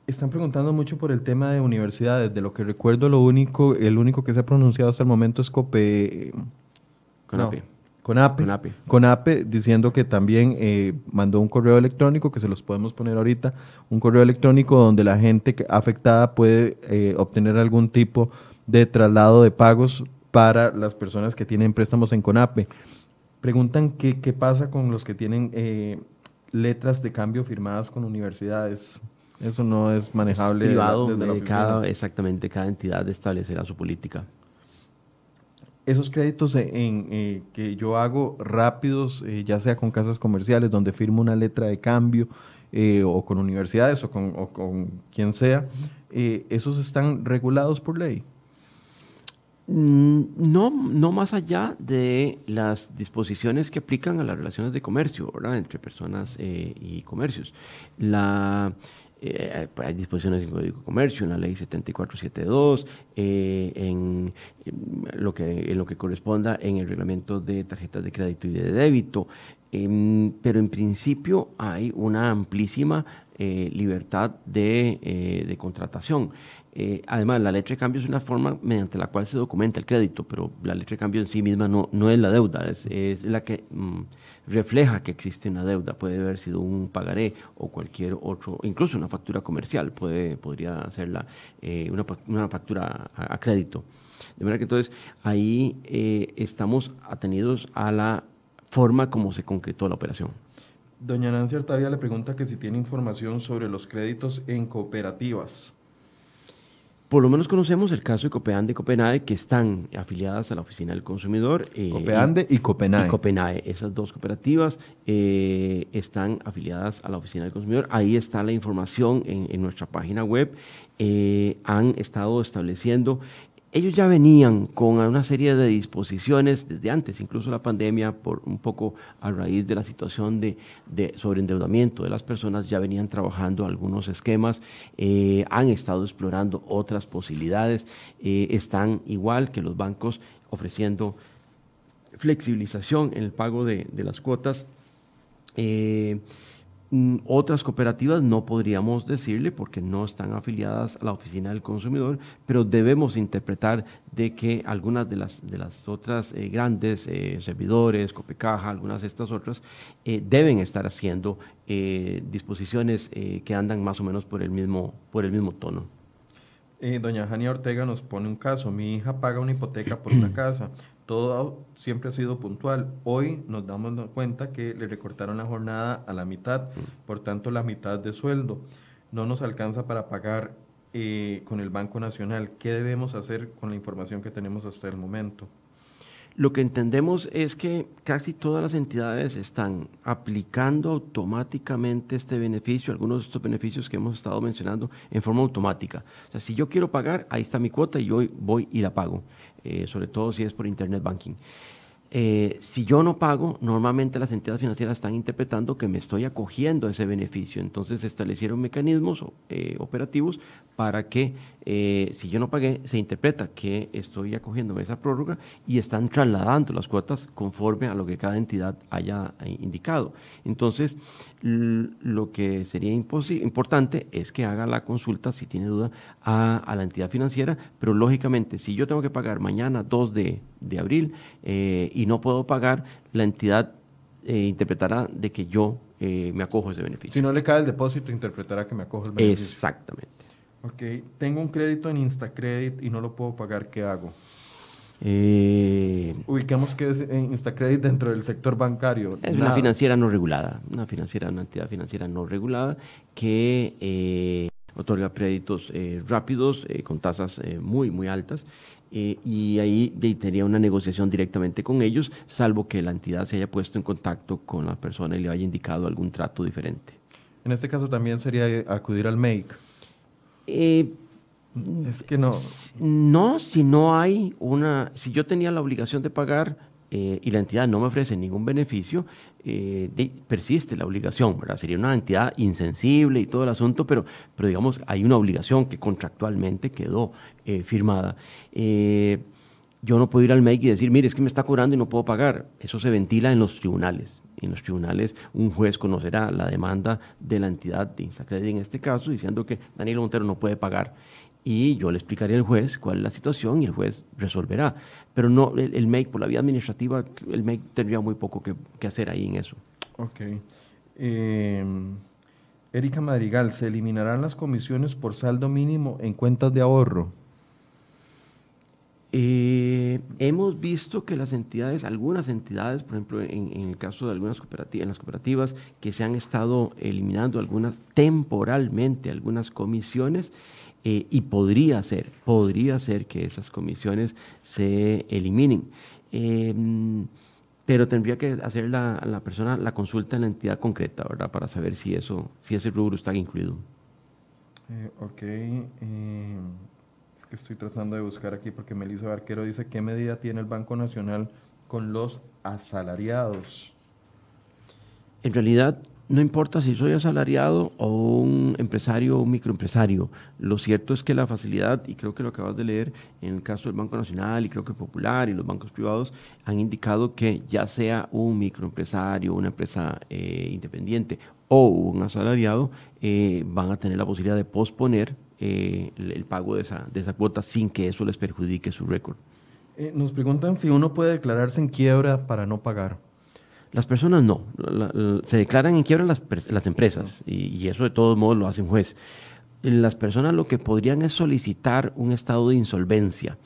están preguntando mucho por el tema de universidades. De lo que recuerdo, lo único, el único que se ha pronunciado hasta el momento es COPE. CONAPE. CONAPE. CONAPE. CONAPE diciendo que también eh, mandó un correo electrónico, que se los podemos poner ahorita, un correo electrónico donde la gente afectada puede eh, obtener algún tipo de traslado de pagos para las personas que tienen préstamos en CONAPE. Preguntan qué, qué pasa con los que tienen eh, letras de cambio firmadas con universidades. Eso no es manejable. privado, desde cada, exactamente, cada entidad establecerá su política esos créditos en, eh, que yo hago rápidos, eh, ya sea con casas comerciales, donde firmo una letra de cambio, eh, o con universidades, o con, o con quien sea, ¿esos están regulados por ley? Mm, no, no más allá de las disposiciones que aplican a las relaciones de comercio, ¿verdad? entre personas y comercios. La, eh, hay disposiciones en el Código de Comercio, en la Ley 7472, eh, en, lo que, en lo que corresponda en el reglamento de tarjetas de crédito y de débito, em, pero en principio hay una amplísima eh, libertad de, de contratación. Eh, además, la letra de cambio es una forma mediante la cual se documenta el crédito, pero la letra de cambio en sí misma no, no es la deuda, es, es la que mm, refleja que existe una deuda. Puede haber sido un pagaré o cualquier otro, incluso una factura comercial, puede, podría ser eh, una, una, factura a, crédito. De manera que entonces ahí eh, estamos atenidos a la forma como se concretó la operación. Doña Nancy Artavia le pregunta que si tiene información sobre los créditos en cooperativas. Por lo menos conocemos el caso de Copeande y Copenae, que están afiliadas a la Oficina del Consumidor. Eh, Copeande y, Copenae. Y Copenae. Esas dos cooperativas eh, están afiliadas a la Oficina del Consumidor. Ahí está la información en, nuestra página web. Eh, han estado estableciendo ellos ya venían con una serie de disposiciones desde antes, incluso la pandemia, por un poco a raíz de la situación de, sobreendeudamiento de las personas, ya venían trabajando algunos esquemas, eh, han estado explorando otras posibilidades, eh, están igual que los bancos ofreciendo flexibilización en el pago de, las cuotas. Eh, otras cooperativas no podríamos decirle porque no están afiliadas a la oficina del consumidor, pero debemos interpretar de que algunas de las, de las otras eh, grandes eh, servidores, Copecaja, algunas de estas otras, deben estar haciendo disposiciones que andan más o menos por el mismo, por el mismo tono. doña Jania Ortega nos pone un caso, mi hija paga una hipoteca por una casa, todo siempre ha sido puntual. Hoy nos damos cuenta que le recortaron la jornada a la mitad, por tanto la mitad de sueldo. No nos alcanza para pagar eh, con el Banco Nacional. ¿Qué debemos hacer con la información que tenemos hasta el momento? Lo que entendemos es que casi todas las entidades están aplicando automáticamente este beneficio, algunos de estos beneficios que hemos estado mencionando, en forma automática. O sea, si yo quiero pagar, ahí está mi cuota y yo voy y la pago, eh, sobre todo si es por Internet Banking. Eh, si yo no pago, normalmente las entidades financieras están interpretando que me estoy acogiendo a ese beneficio. Entonces establecieron mecanismos eh, operativos para que eh, si yo no pagué, se interpreta que estoy acogiéndome a esa prórroga y están trasladando las cuotas conforme a lo que cada entidad haya indicado. Entonces, lo que sería importante es que haga la consulta, si tiene duda, a, la entidad financiera, pero lógicamente, si yo tengo que pagar mañana 2 de, abril eh, y no puedo pagar, la entidad interpretará de que yo me acojo a ese beneficio. Si no le cae el depósito, interpretará que me acojo el beneficio. Exactamente. Ok, tengo un crédito en Instacredit y no lo puedo pagar, ¿qué hago? Eh, Ubicamos que es Instacredit dentro del sector bancario. Es una financiera no regulada, una financiera, una entidad financiera no regulada que eh, otorga créditos eh, rápidos con tasas muy, muy altas. Y ahí tendría una negociación directamente con ellos, salvo que la entidad se haya puesto en contacto con la persona y le haya indicado algún trato diferente. En este caso también sería acudir al MAKE. Eh, es que no. No, si no hay una. Si yo tenía la obligación de pagar eh, y la entidad no me ofrece ningún beneficio, eh, persiste la obligación, ¿verdad? Sería una entidad insensible y todo el asunto, pero, pero digamos, hay una obligación que contractualmente quedó firmada yo no puedo ir al MEC y decir, mire, es que me está cobrando y no puedo pagar. Eso se ventila en los tribunales. En los tribunales un juez conocerá la demanda de la entidad de Instacredit en este caso, diciendo que Daniel Montero no puede pagar. Y yo le explicaré al juez cuál es la situación y el juez resolverá. Pero no, el, MEC, por la vía administrativa, el MEC tendría muy poco que, hacer ahí en eso. Ok. Em, Erika Madrigal, ¿se eliminarán las comisiones por saldo mínimo en cuentas de ahorro? Eh, hemos visto que las entidades, algunas entidades, por ejemplo, en, el caso de algunas cooperativas, en las cooperativas, que se han estado eliminando algunas temporalmente, algunas comisiones, eh, y podría ser, podría ser que esas comisiones se eliminen. Em, pero tendría que hacer la, la, persona la consulta en la entidad concreta, ¿verdad? Para saber si eso, si ese rubro está incluido. Eh, ok. Em, que estoy tratando de buscar aquí porque Melissa Barquero dice qué medida tiene el Banco Nacional con los asalariados. En realidad, no importa si soy asalariado o un empresario o un microempresario. Lo cierto es que la facilidad, y creo que lo acabas de leer, en el caso del Banco Nacional y creo que Popular y los bancos privados han indicado que ya sea un microempresario, una empresa eh, independiente o un asalariado, eh, van a tener la posibilidad de posponer eh, el, pago de esa, de esa cuota sin que eso les perjudique su récord. Nos preguntan si uno puede declararse en quiebra para no pagar. Las personas no. se declaran en quiebra las, las empresas y, eso de todos modos lo hace un juez. Las personas lo que podrían es solicitar un estado de insolvencia.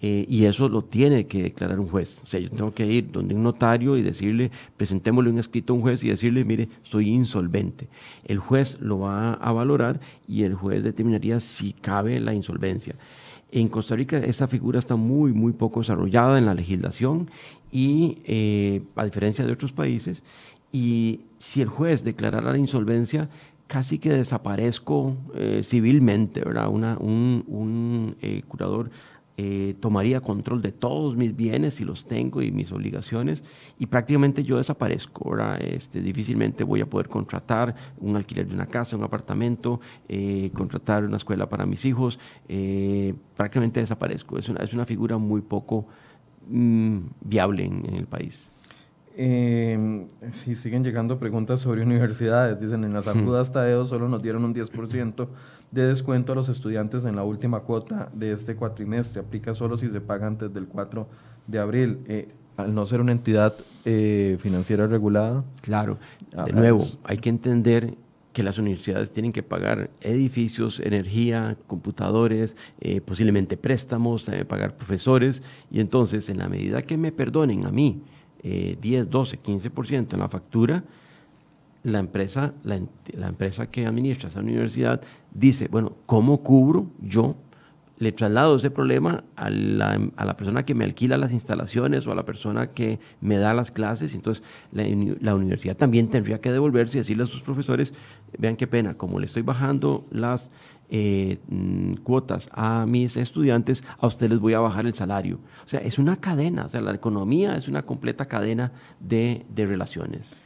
Eh, y eso lo tiene que declarar un juez. O sea, yo tengo que ir donde un notario y decirle, presentémosle un escrito a un juez y decirle, mire, soy insolvente. El juez lo va a valorar y el juez determinaría si cabe la insolvencia. En Costa Rica esta figura está muy, muy poco desarrollada en la legislación y eh, a diferencia de otros países, y si el juez declarara la insolvencia, casi que desaparezco eh, civilmente, ¿verdad? Una, un, un curador eh, tomaría control de todos mis bienes si los tengo y mis obligaciones y prácticamente yo desaparezco. Ahora este, difícilmente voy a poder contratar un alquiler de una casa, un apartamento, eh, contratar una escuela para mis hijos, eh, prácticamente desaparezco. Es una, es una figura muy poco mm, viable en, el país. Eh, sí, siguen llegando preguntas sobre universidades. Dicen, en las agudas Tadeo solo nos dieron un 10% de descuento a los estudiantes en la última cuota de este cuatrimestre. Aplica solo si se paga antes del 4 de abril. Eh, al no ser una entidad eh, financiera regulada. Claro, de nuevo, hay que entender que las universidades tienen que pagar edificios, energía, computadores, eh, posiblemente préstamos, pagar profesores, y entonces en la medida que me perdonen a mí 10, 12, 15% en la factura, la empresa, la, la, empresa que administra esa universidad dice, bueno, ¿cómo cubro yo le traslado ese problema a la, a la, persona que me alquila las instalaciones o a la persona que me da las clases. Entonces, la, universidad también tendría que devolverse y decirle a sus profesores, vean qué pena, como le estoy bajando las eh, mm, cuotas a mis estudiantes, a ustedes les voy a bajar el salario. O sea, es una cadena, o sea, la economía es una completa cadena de, de relaciones.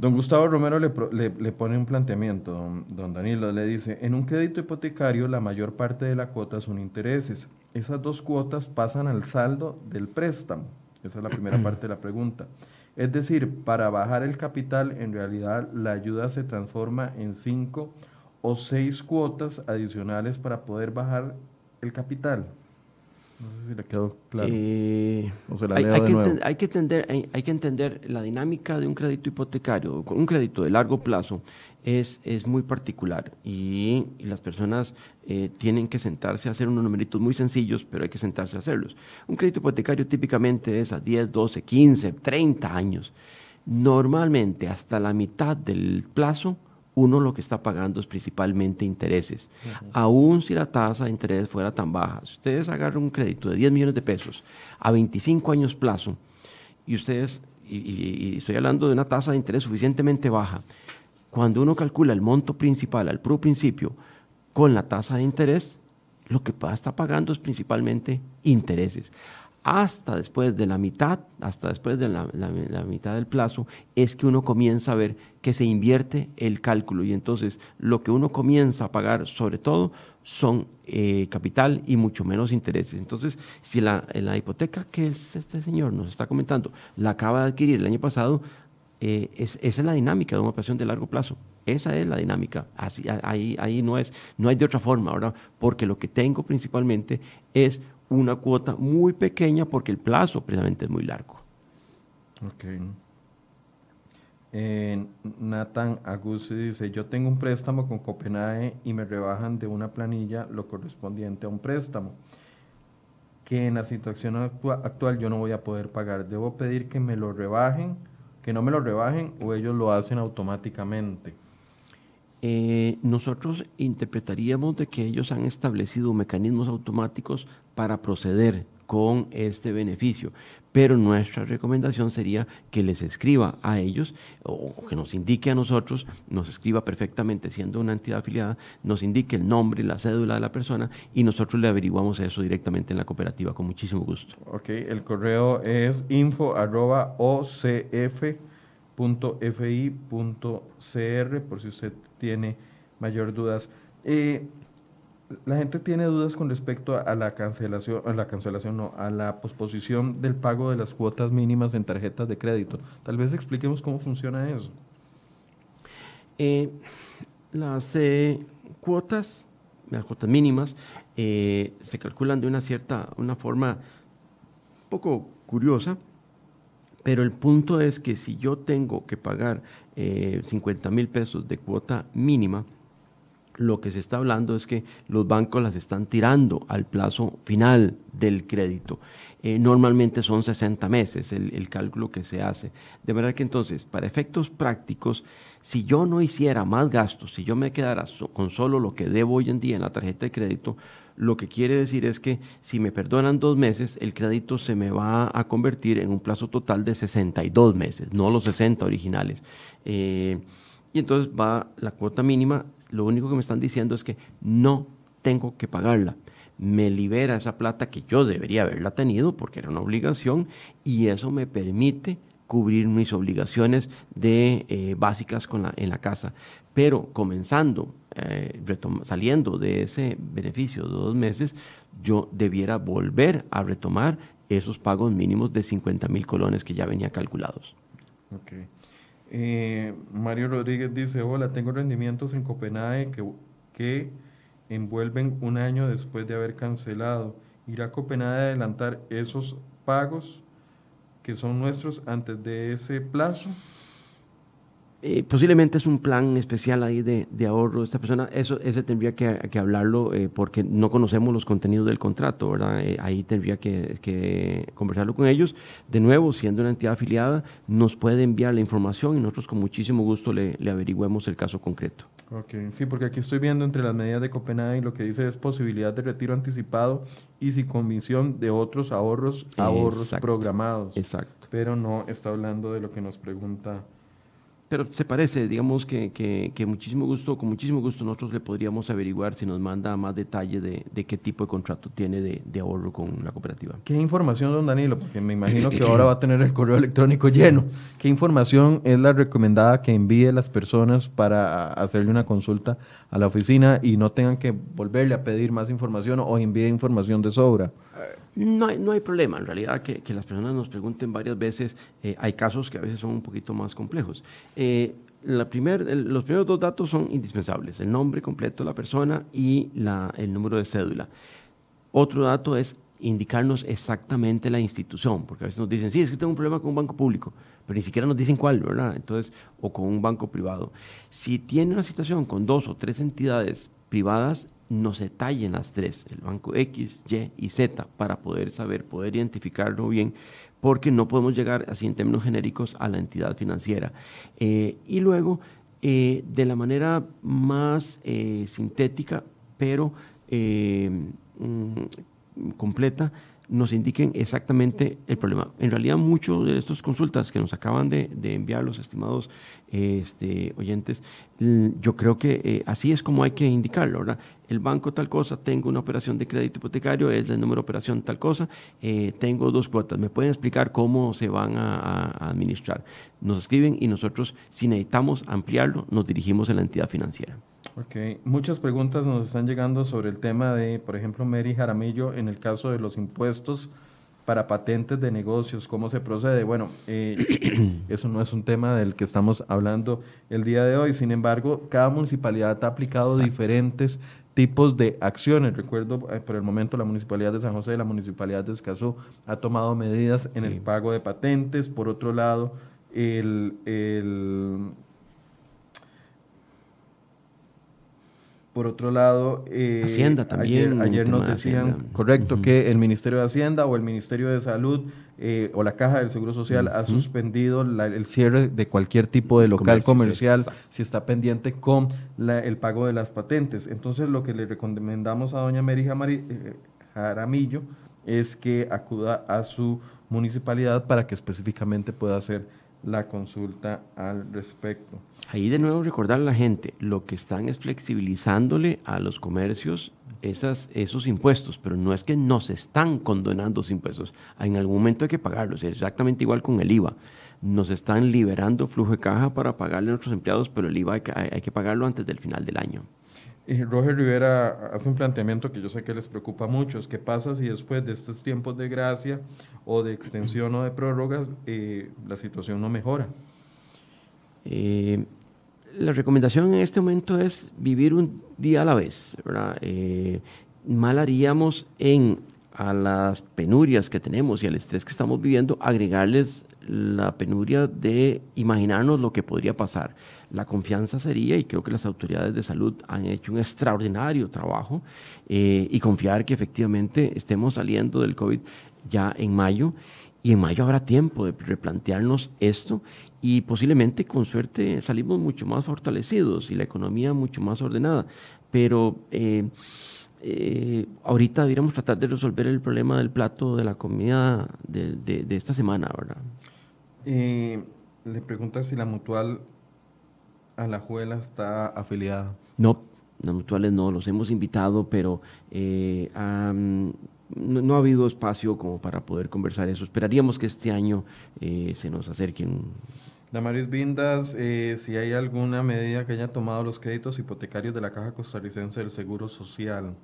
Don Gustavo Romero le, pone un planteamiento, don, Danilo, le dice, en un crédito hipotecario la mayor parte de la cuota son intereses. Esas dos cuotas pasan al saldo del préstamo. Esa es la primera parte de la pregunta. Es decir, para bajar el capital, en realidad la ayuda se transforma en cinco o seis cuotas adicionales para poder bajar el capital. No sé si le quedó claro. Eh, hay, que hay, que entender, hay, que entender la dinámica de un crédito hipotecario, un crédito de largo plazo es, es muy particular y, las personas eh, tienen que sentarse a hacer unos numeritos muy sencillos, pero hay que sentarse a hacerlos. Un crédito hipotecario típicamente es a 10, 12, 15, 30 años. Normalmente hasta la mitad del plazo uno lo que está pagando es principalmente intereses. Aún si la tasa de interés fuera tan baja, si ustedes agarran un crédito de 10 millones de pesos a 25 años plazo, y ustedes, y, estoy hablando de una tasa de interés suficientemente baja, cuando uno calcula el monto principal al puro principio con la tasa de interés, lo que está pagando es principalmente intereses hasta después de la mitad, hasta después de la, mitad del plazo, es que uno comienza a ver que se invierte el cálculo y entonces lo que uno comienza a pagar sobre todo son eh, capital y mucho menos intereses. Entonces, si la, hipoteca que este señor nos está comentando la acaba de adquirir el año pasado, eh, esa es la dinámica de una operación de largo plazo. Esa es la dinámica. Ahí no, es, no hay de otra forma, ¿verdad? Porque lo que tengo principalmente es una cuota muy pequeña porque el plazo precisamente es muy largo. Ok. Eh, Nathan Agusi dice, yo tengo un préstamo con Copenhague y me rebajan de una planilla lo correspondiente a un préstamo que en la situación actual yo no voy a poder pagar. Debo pedir que me lo rebajen, que no me lo rebajen o ellos lo hacen automáticamente. Eh, nosotros interpretaríamos de que ellos han establecido mecanismos automáticos para proceder con este beneficio. Pero nuestra recomendación sería que les escriba a ellos o que nos indique a nosotros, nos escriba perfectamente siendo una entidad afiliada, nos indique el nombre y la cédula de la persona y nosotros le averiguamos eso directamente en la cooperativa con muchísimo gusto. Ok, el correo es info ocf.fi.cr por si usted tiene mayor dudas. Eh, la gente tiene dudas con respecto a la cancelación, a la cancelación, no, a la posposición del pago de las cuotas mínimas en tarjetas de crédito. Tal vez expliquemos cómo funciona eso. Eh, las eh, cuotas, las cuotas mínimas, se calculan de una cierta, una forma poco curiosa, pero el punto es que si yo tengo que pagar 50 mil pesos de cuota mínima, lo que se está hablando es que los bancos las están tirando al plazo final del crédito. Eh, normalmente son 60 meses el, cálculo que se hace. De verdad que entonces, para efectos prácticos, si yo no hiciera más gastos, si yo me quedara con solo lo que debo hoy en día en la tarjeta de crédito, lo que quiere decir es que si me perdonan dos meses, el crédito se me va a convertir en un plazo total de 62 meses, no los 60 originales. Eh, y entonces va la cuota mínima, lo único que me están diciendo es que no tengo que pagarla. Me libera esa plata que yo debería haberla tenido porque era una obligación y eso me permite cubrir mis obligaciones de, eh, básicas en la casa. Pero comenzando, eh, saliendo de ese beneficio de dos meses, yo debiera volver a retomar esos pagos mínimos de 50 mil colones que ya venía calculados. Okay. Eh, Mario Rodríguez dice, hola, tengo rendimientos en Copenhague que, que envuelven un año después de haber cancelado. ¿Irá a Copenhague a adelantar esos pagos que son nuestros antes de ese plazo? Eh, posiblemente es un plan especial ahí de, de, ahorro de esta persona. Eso, ese tendría que, que hablarlo eh, porque no conocemos los contenidos del contrato, ¿verdad? Eh, ahí tendría que, que, conversarlo con ellos. De nuevo, siendo una entidad afiliada, nos puede enviar la información y nosotros con muchísimo gusto le, le averigüemos el caso concreto. Ok, sí, porque aquí estoy viendo entre las medidas de Copenhague lo que dice es posibilidad de retiro anticipado y sin comisión de otros ahorros, ahorros Exacto. programados. Exacto. Pero no está hablando de lo que nos pregunta. Pero se parece, digamos que, que, que, muchísimo gusto, con muchísimo gusto nosotros le podríamos averiguar si nos manda más detalle de, de qué tipo de contrato tiene de, de, ahorro con la cooperativa. ¿Qué información, don Danilo? Porque me imagino que ahora va a tener el correo electrónico lleno. ¿Qué información es la recomendada que envíe las personas para hacerle una consulta a la oficina y no tengan que volverle a pedir más información o envíe información de sobra? No hay, no hay problema, en realidad, que, las personas nos pregunten varias veces. Eh, hay casos que a veces son un poquito más complejos. Eh, la primer, los primeros dos datos son indispensables, el nombre completo de la persona y la, el número de cédula. Otro dato es indicarnos exactamente la institución, porque a veces nos dicen, sí, es que tengo un problema con un banco público, pero ni siquiera nos dicen cuál, ¿verdad? Entonces, o con un banco privado. Si tiene una situación con dos o tres entidades privadas, nos detallen las tres, el banco X, Y y Z, para poder saber, poder identificarlo bien, porque no podemos llegar así en términos genéricos a la entidad financiera. Eh, y luego, eh, de la manera más eh, sintética, pero mmm, completa, nos indiquen exactamente el problema. En realidad, muchos de estas consultas que nos acaban de, enviar los estimados este, oyentes, yo creo que eh, así es como hay que indicarlo, ¿verdad? El banco tal cosa, tengo una operación de crédito hipotecario, es el número de operación tal cosa, eh, tengo dos cuotas, ¿me pueden explicar cómo se van a, administrar? Nos escriben y nosotros, si necesitamos ampliarlo, nos dirigimos a la entidad financiera. Ok, muchas preguntas nos están llegando sobre el tema de, por ejemplo, Mary Jaramillo, en el caso de los impuestos para patentes de negocios, ¿cómo se procede? Bueno, eh, eso no es un tema del que estamos hablando el día de hoy, sin embargo, cada municipalidad ha aplicado Exacto. diferentes tipos de acciones. Recuerdo, eh, por el momento, la Municipalidad de San José y la Municipalidad de Escazú ha tomado medidas en sí. el pago de patentes. Por otro lado, el, el Por otro lado, eh, Hacienda también. Ayer, ayer nos decían, correcto, uh -huh. que el Ministerio de Hacienda o el Ministerio de Salud eh, o la Caja del Seguro Social uh -huh. ha suspendido la, el cierre de cualquier tipo de local Comercio, comercial si está pendiente con la, el pago de las patentes. Entonces, lo que le recomendamos a doña Mary Jamari, eh, Jaramillo es que acuda a su municipalidad para que específicamente pueda hacer la consulta al respecto. Ahí de nuevo recordar a la gente, lo que están es flexibilizándole a los comercios esas, esos impuestos, pero no es que nos están condonando los impuestos, en algún momento hay que pagarlos, exactamente igual con el IVA. Nos están liberando flujo de caja para pagarle a nuestros empleados, pero el IVA hay que, hay que pagarlo antes del final del año. Roger Rivera hace un planteamiento que yo sé que les preocupa mucho, es qué pasa si después de estos tiempos de gracia o de extensión o de prórrogas eh, la situación no mejora. Eh, la recomendación en este momento es vivir un día a la vez. Eh, mal haríamos en a las penurias que tenemos y al estrés que estamos viviendo, agregarles la penuria de imaginarnos lo que podría pasar. La confianza sería, y creo que las autoridades de salud han hecho un extraordinario trabajo, eh, y confiar que efectivamente estemos saliendo del COVID ya en mayo, y en mayo habrá tiempo de replantearnos esto, y posiblemente con suerte salimos mucho más fortalecidos y la economía mucho más ordenada. Pero... Eh, eh, ahorita deberíamos tratar de resolver el problema del plato de la comida de, de, esta semana, ¿verdad? Le pregunta si la mutual a la Juela está afiliada. No, las mutuales no, los hemos invitado, pero eh, um, no, no, ha habido espacio como para poder conversar eso. Esperaríamos que este año eh, se nos acerquen. Damaris Vindas, eh, si hay alguna medida que haya tomado los créditos hipotecarios de la Caja Costarricense del Seguro Social.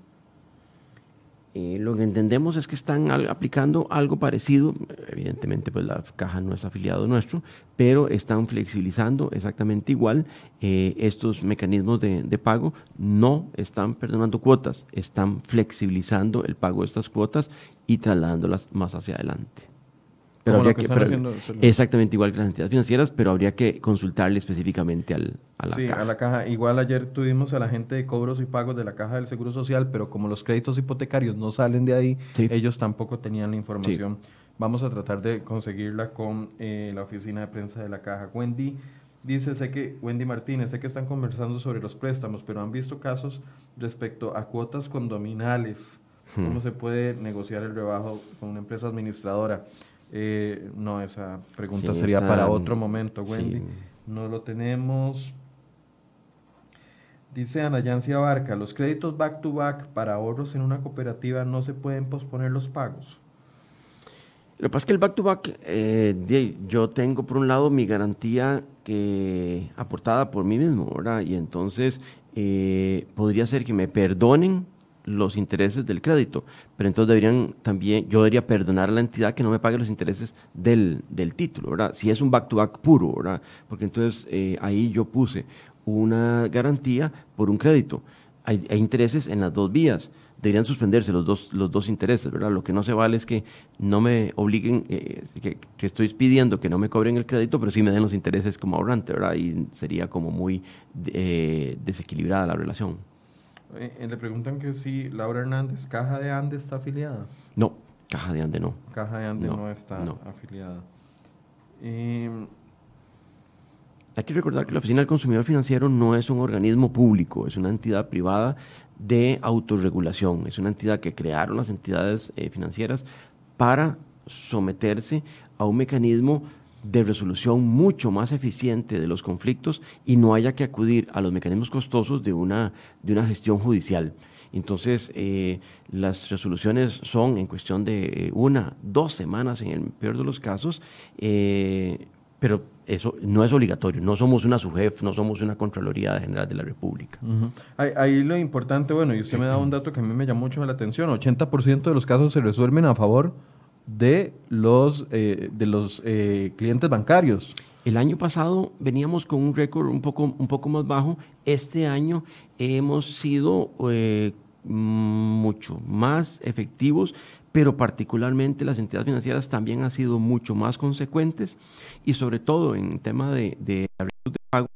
Eh, lo que entendemos es que están aplicando algo parecido, evidentemente pues la caja no es afiliado nuestro, pero están flexibilizando exactamente igual eh, estos mecanismos de, de, pago, no están perdonando cuotas, están flexibilizando el pago de estas cuotas y trasladándolas más hacia adelante. Pero habría que, exactamente igual que las entidades financieras, pero habría que consultarle específicamente al, a la sí, caja. a la caja. Igual ayer tuvimos a la gente de cobros y pagos de la caja del Seguro Social, pero como los créditos hipotecarios no salen de ahí, ellos tampoco tenían la información. Vamos a tratar de conseguirla con eh, la oficina de prensa de la caja. Wendy dice, sé que, Wendy Martínez, sé que están conversando sobre los préstamos, pero han visto casos respecto a cuotas condominales. Hmm. ¿Cómo se puede negociar el rebajo con una empresa administradora? Eh, no, esa pregunta sería para otro momento, Wendy. No lo tenemos. Dice Ana Yancia Barca, los créditos back to back para ahorros en una cooperativa no se pueden posponer los pagos. Lo que pasa es que el back to back, eh, yo tengo por un lado mi garantía que aportada por mí mismo, ¿verdad? Y entonces eh, podría ser que me perdonen los intereses del crédito, pero entonces deberían también, yo debería perdonar a la entidad que no me pague los intereses del, del título, ¿verdad? Si es un back-to-back puro, ¿verdad? Porque entonces eh, ahí yo puse una garantía por un crédito. Hay, intereses en las dos vías. Deberían suspenderse los dos, los dos intereses, ¿verdad? Lo que no se vale es que no me obliguen, eh, que, estoy pidiendo que no me cobren el crédito, pero sí me den los intereses como ahorrante, ¿verdad? Y sería como muy eh, desequilibrada la relación. Eh, le preguntan que si Laura Hernández, Caja de Ande está afiliada. No, Caja de Ande no. Caja de Ande no, está afiliada. Hay que recordar que la Oficina del Consumidor Financiero no es un organismo público, es una entidad privada de autorregulación. Es una entidad que crearon las entidades eh, financieras para someterse a un mecanismo de resolución mucho más eficiente de los conflictos y no haya que acudir a los mecanismos costosos de una, de una gestión judicial. Entonces, eh, las resoluciones son en cuestión de eh, una, dos semanas en el peor de los casos, eh, pero eso no es obligatorio. No somos una SUGEF, no somos una Contraloría General de la República. ahí, lo importante, bueno, y usted me da un dato que a mí me llamó mucho la atención, 80% de los casos se resuelven a favor de los, eh, de los eh, clientes bancarios. El año pasado veníamos con un récord un poco, un poco más bajo. Este año hemos sido eh, mucho más efectivos, pero particularmente las entidades financieras también han sido mucho más consecuentes y sobre todo en tema de, de de pago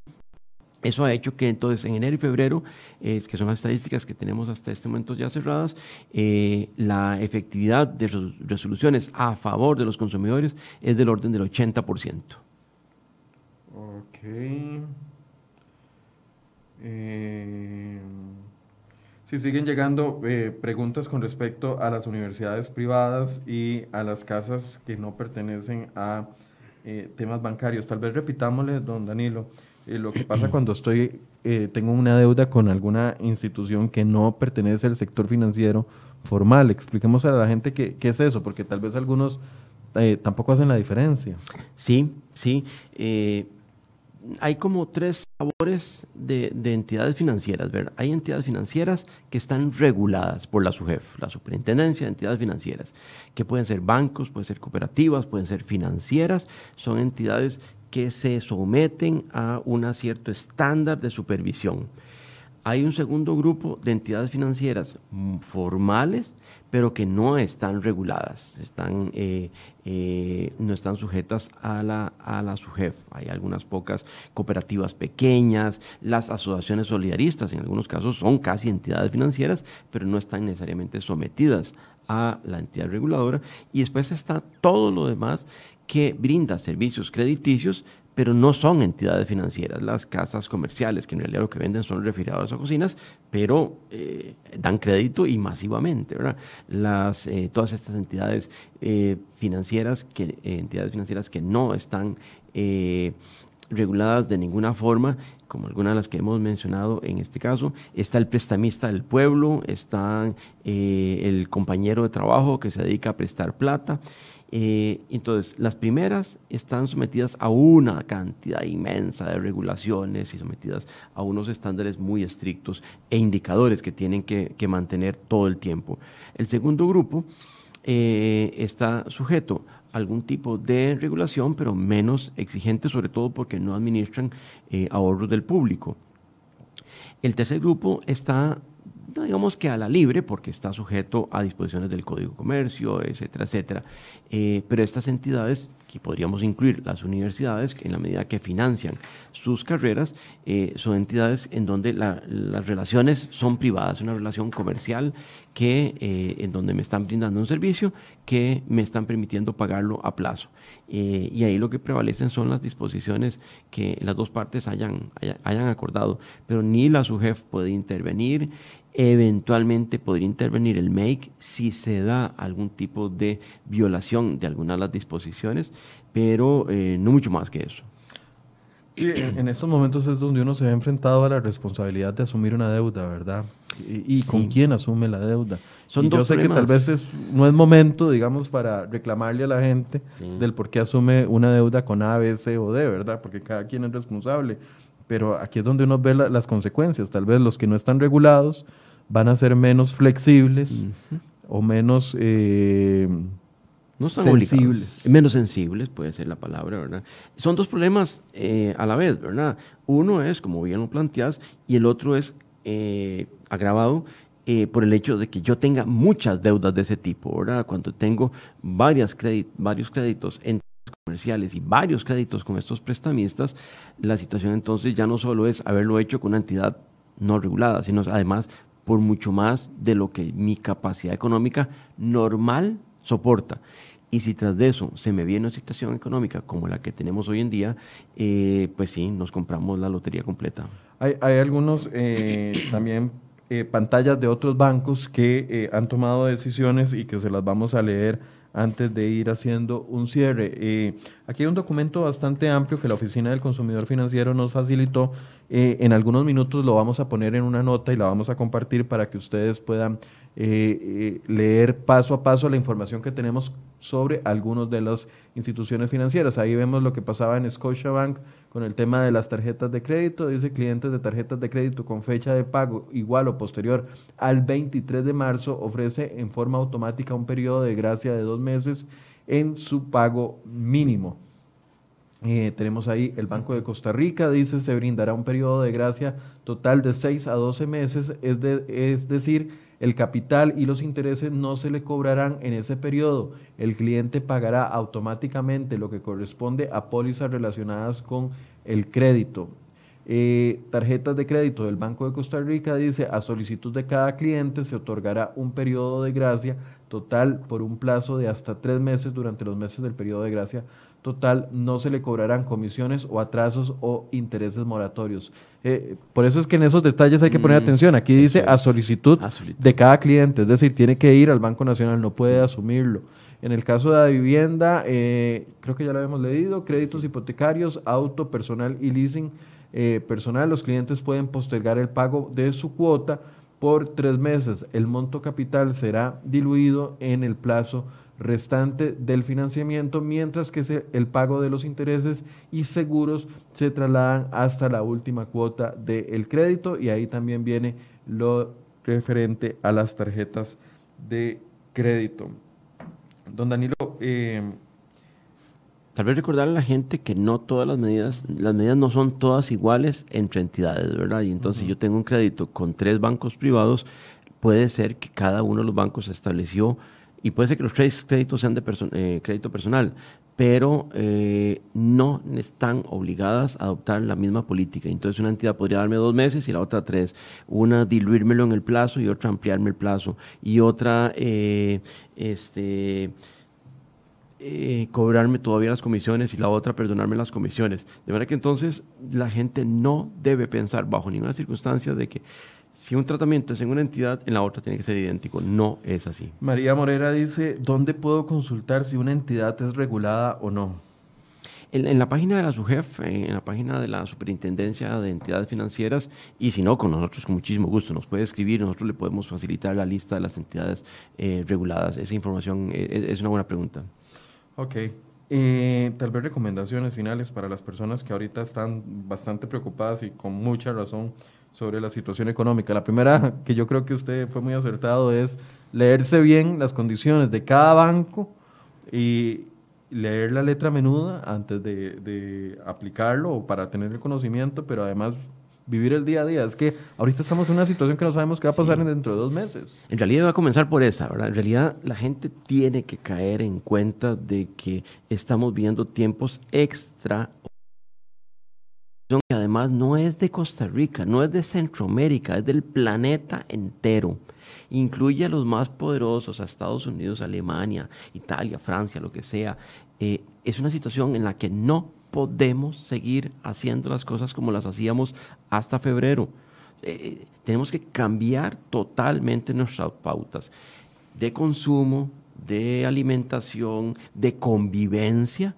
eso ha hecho que entonces en enero y febrero, eh, que son las estadísticas que tenemos hasta este momento ya cerradas, eh, la efectividad de resoluciones a favor de los consumidores es del orden del 80%. Ok. Eh, sí, siguen llegando preguntas con respecto a las universidades privadas y a las casas que no pertenecen a temas bancarios. Tal vez repitámosle, don Danilo. Eh, lo que pasa cuando estoy, eh, tengo una deuda con alguna institución que no pertenece al sector financiero formal. Expliquemos a la gente qué, es eso, porque tal vez algunos eh, tampoco hacen la diferencia. Sí, sí. hay como tres sabores de, de, entidades financieras. ¿verdad? Hay entidades financieras que están reguladas por la SUGEF, la Superintendencia de Entidades Financieras, que pueden ser bancos, pueden ser cooperativas, pueden ser financieras. Son entidades que se someten a un cierto estándar de supervisión. Hay un segundo grupo de entidades financieras formales, pero que no están reguladas, están, eh, eh, no están sujetas a la, a la SUGEF. Hay algunas pocas cooperativas pequeñas, las asociaciones solidaristas en algunos casos son casi entidades financieras, pero no están necesariamente sometidas a la entidad reguladora. Y después está todo lo demás que brinda servicios crediticios, pero no son entidades financieras. Las casas comerciales, que en realidad lo que venden son refrigeradores o cocinas, pero eh, dan crédito y masivamente. ¿verdad? Las, eh, todas estas entidades eh, financieras, que, entidades financieras que no están reguladas de ninguna forma, como algunas de las que hemos mencionado en este caso. Está el prestamista del pueblo, está el compañero de trabajo que se dedica a prestar plata. Eh, entonces, las primeras están sometidas a una cantidad inmensa de regulaciones y sometidas a unos estándares muy estrictos e indicadores que tienen que, mantener todo el tiempo. El segundo grupo eh, está sujeto algún tipo de regulación, pero menos exigente, sobre todo porque no administran eh, ahorros del público. El tercer grupo está, digamos que a la libre, porque está sujeto a disposiciones del Código Comercio, etcétera, etcétera. Eh, pero estas entidades que podríamos incluir las universidades, en la medida que financian sus carreras, eh, son entidades en donde las relaciones son privadas, una relación comercial que, eh, en donde me están brindando un servicio que me están permitiendo pagarlo a plazo. Eh, y ahí lo que prevalecen son las disposiciones que las dos partes hayan, hayan acordado, pero ni la SUGEF puede intervenir, eventualmente podría intervenir el MAKE si se da algún tipo de violación de alguna de las disposiciones, pero eh, no mucho más que eso. en estos momentos es donde uno se ve enfrentado a la responsabilidad de asumir una deuda, ¿verdad? ¿Y, con quién asume la deuda? Son yo sé que tal vez no es momento, digamos, para reclamarle a la gente del por qué asume una deuda con A, B, C o D, ¿verdad? Porque cada quien es responsable. Pero aquí es donde uno ve las consecuencias. Tal vez los que no están regulados van a ser menos flexibles o menos eh, no sensibles. Menos sensibles puede ser la palabra, ¿verdad? Son dos problemas eh, a la vez, ¿verdad? Uno es, como bien lo planteas, y el otro es eh, agravado por el hecho de que yo tenga muchas deudas de ese tipo, ¿verdad? Cuando tengo varias varios créditos en comerciales y varios créditos con estos prestamistas, la situación entonces ya no solo es haberlo hecho con una entidad no regulada, sino además por mucho más de lo que mi capacidad económica normal soporta. Y si tras de eso se me viene una situación económica como la que tenemos hoy en día, eh, pues sí, nos compramos la lotería completa. Hay, algunos eh, también eh, pantallas de otros bancos que han tomado decisiones y que se las vamos a leer antes de ir haciendo un cierre. Eh, aquí hay un documento bastante amplio que la Oficina del Consumidor Financiero nos facilitó. Eh, en algunos minutos lo vamos a poner en una nota y la vamos a compartir para que ustedes puedan eh, leer paso a paso la información que tenemos sobre algunas de las instituciones financieras. Ahí vemos lo que pasaba en Scotiabank con el tema de las tarjetas de crédito. Dice clientes de tarjetas de crédito con fecha de pago igual o posterior al 23 de marzo ofrece en forma automática un periodo de gracia de dos meses en su pago mínimo. Eh, tenemos ahí el Banco de Costa Rica, dice se brindará un periodo de gracia total de 6 a 12 meses, es, de, es decir, el capital y los intereses no se le cobrarán en ese periodo. El cliente pagará automáticamente lo que corresponde a pólizas relacionadas con el crédito. Eh, tarjetas de crédito del Banco de Costa Rica dice, a solicitud de cada cliente se otorgará un periodo de gracia total por un plazo de hasta tres meses durante los meses del periodo de gracia total no se le cobrarán comisiones o atrasos o intereses moratorios. Eh, por eso es que en esos detalles hay que poner mm, atención. Aquí dice a solicitud, de cada cliente, es decir, tiene que ir al Banco Nacional, no puede asumirlo. En el caso de la vivienda, eh, creo que ya lo habíamos leído, créditos hipotecarios, auto, personal y leasing eh, personal, los clientes pueden postergar el pago de su cuota por tres meses. El monto capital será diluido en el plazo restante del financiamiento, mientras que el pago de los intereses y seguros se trasladan hasta la última cuota del crédito y ahí también viene lo referente a las tarjetas de crédito. Don Danilo, eh, Tal vez recordarle a la gente que no todas las medidas, las medidas no son todas iguales entre entidades, ¿verdad? Y entonces yo tengo un crédito con tres bancos privados, puede ser que cada uno de los bancos estableció y puede ser que los tres créditos sean de eh, crédito personal, pero eh, no están obligadas a adoptar la misma política. Entonces una entidad podría darme dos meses y la otra tres. Una diluírmelo en el plazo y otra ampliarme el plazo. Y otra, eh, este... cobrarme todavía las comisiones y la otra perdonarme las comisiones. De manera que entonces la gente no debe pensar bajo ninguna circunstancia de que si un tratamiento es en una entidad, en la otra tiene que ser idéntico. No es así. María Morera dice, ¿dónde puedo consultar si una entidad es regulada o no? En, la página de la SUGEF, en la página de la Superintendencia de Entidades Financieras, y si no, con nosotros con muchísimo gusto nos puede escribir, nosotros le podemos facilitar la lista de las entidades eh, reguladas. Esa información eh, es una buena pregunta. Ok. Tal vez recomendaciones finales para las personas que ahorita están bastante preocupadas y con mucha razón sobre la situación económica. La primera, que yo creo que usted fue muy acertado, es leerse bien las condiciones de cada banco y leer la letra menuda antes de, de aplicarlo o para tener el conocimiento, pero además vivir el día a día. Es que ahorita estamos en una situación que no sabemos qué va a pasar dentro de dos meses. En realidad va a comenzar por esa, ¿verdad? En realidad la gente tiene que caer en cuenta de que estamos viendo tiempos extra que además no es de Costa Rica, no es de Centroamérica, es del planeta entero. Incluye a los más poderosos, a Estados Unidos, Alemania, Italia, Francia, lo que sea. Eh, es una situación en la que no podemos seguir haciendo las cosas como las hacíamos hasta febrero. Eh, tenemos que cambiar totalmente nuestras pautas de consumo, de alimentación, de convivencia,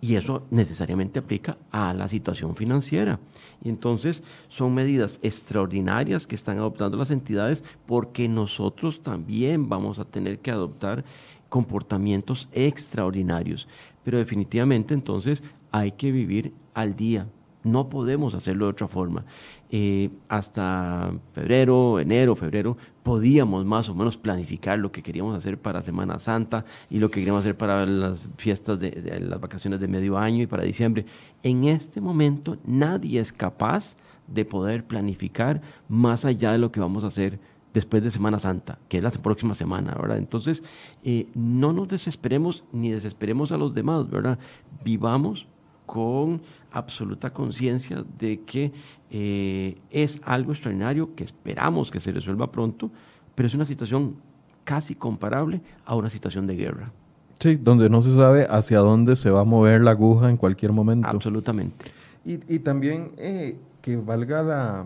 y eso necesariamente aplica a la situación financiera. Y entonces son medidas extraordinarias que están adoptando las entidades porque nosotros también vamos a tener que adoptar comportamientos extraordinarios. Pero definitivamente entonces hay que vivir al día. No podemos hacerlo de otra forma. Eh, hasta febrero, enero, febrero, podíamos más o menos planificar lo que queríamos hacer para Semana Santa y lo que queríamos hacer para las fiestas de, las vacaciones de medio año y para diciembre. En este momento nadie es capaz de poder planificar más allá de lo que vamos a hacer después de Semana Santa, que es la próxima semana, ¿verdad? Entonces, eh, no nos desesperemos ni desesperemos a los demás, ¿verdad? Vivamos con absoluta conciencia de que eh, es algo extraordinario que esperamos que se resuelva pronto, pero es una situación casi comparable a una situación de guerra. Sí, donde no se sabe hacia dónde se va a mover la aguja en cualquier momento. Absolutamente. Y, también eh, que valga la,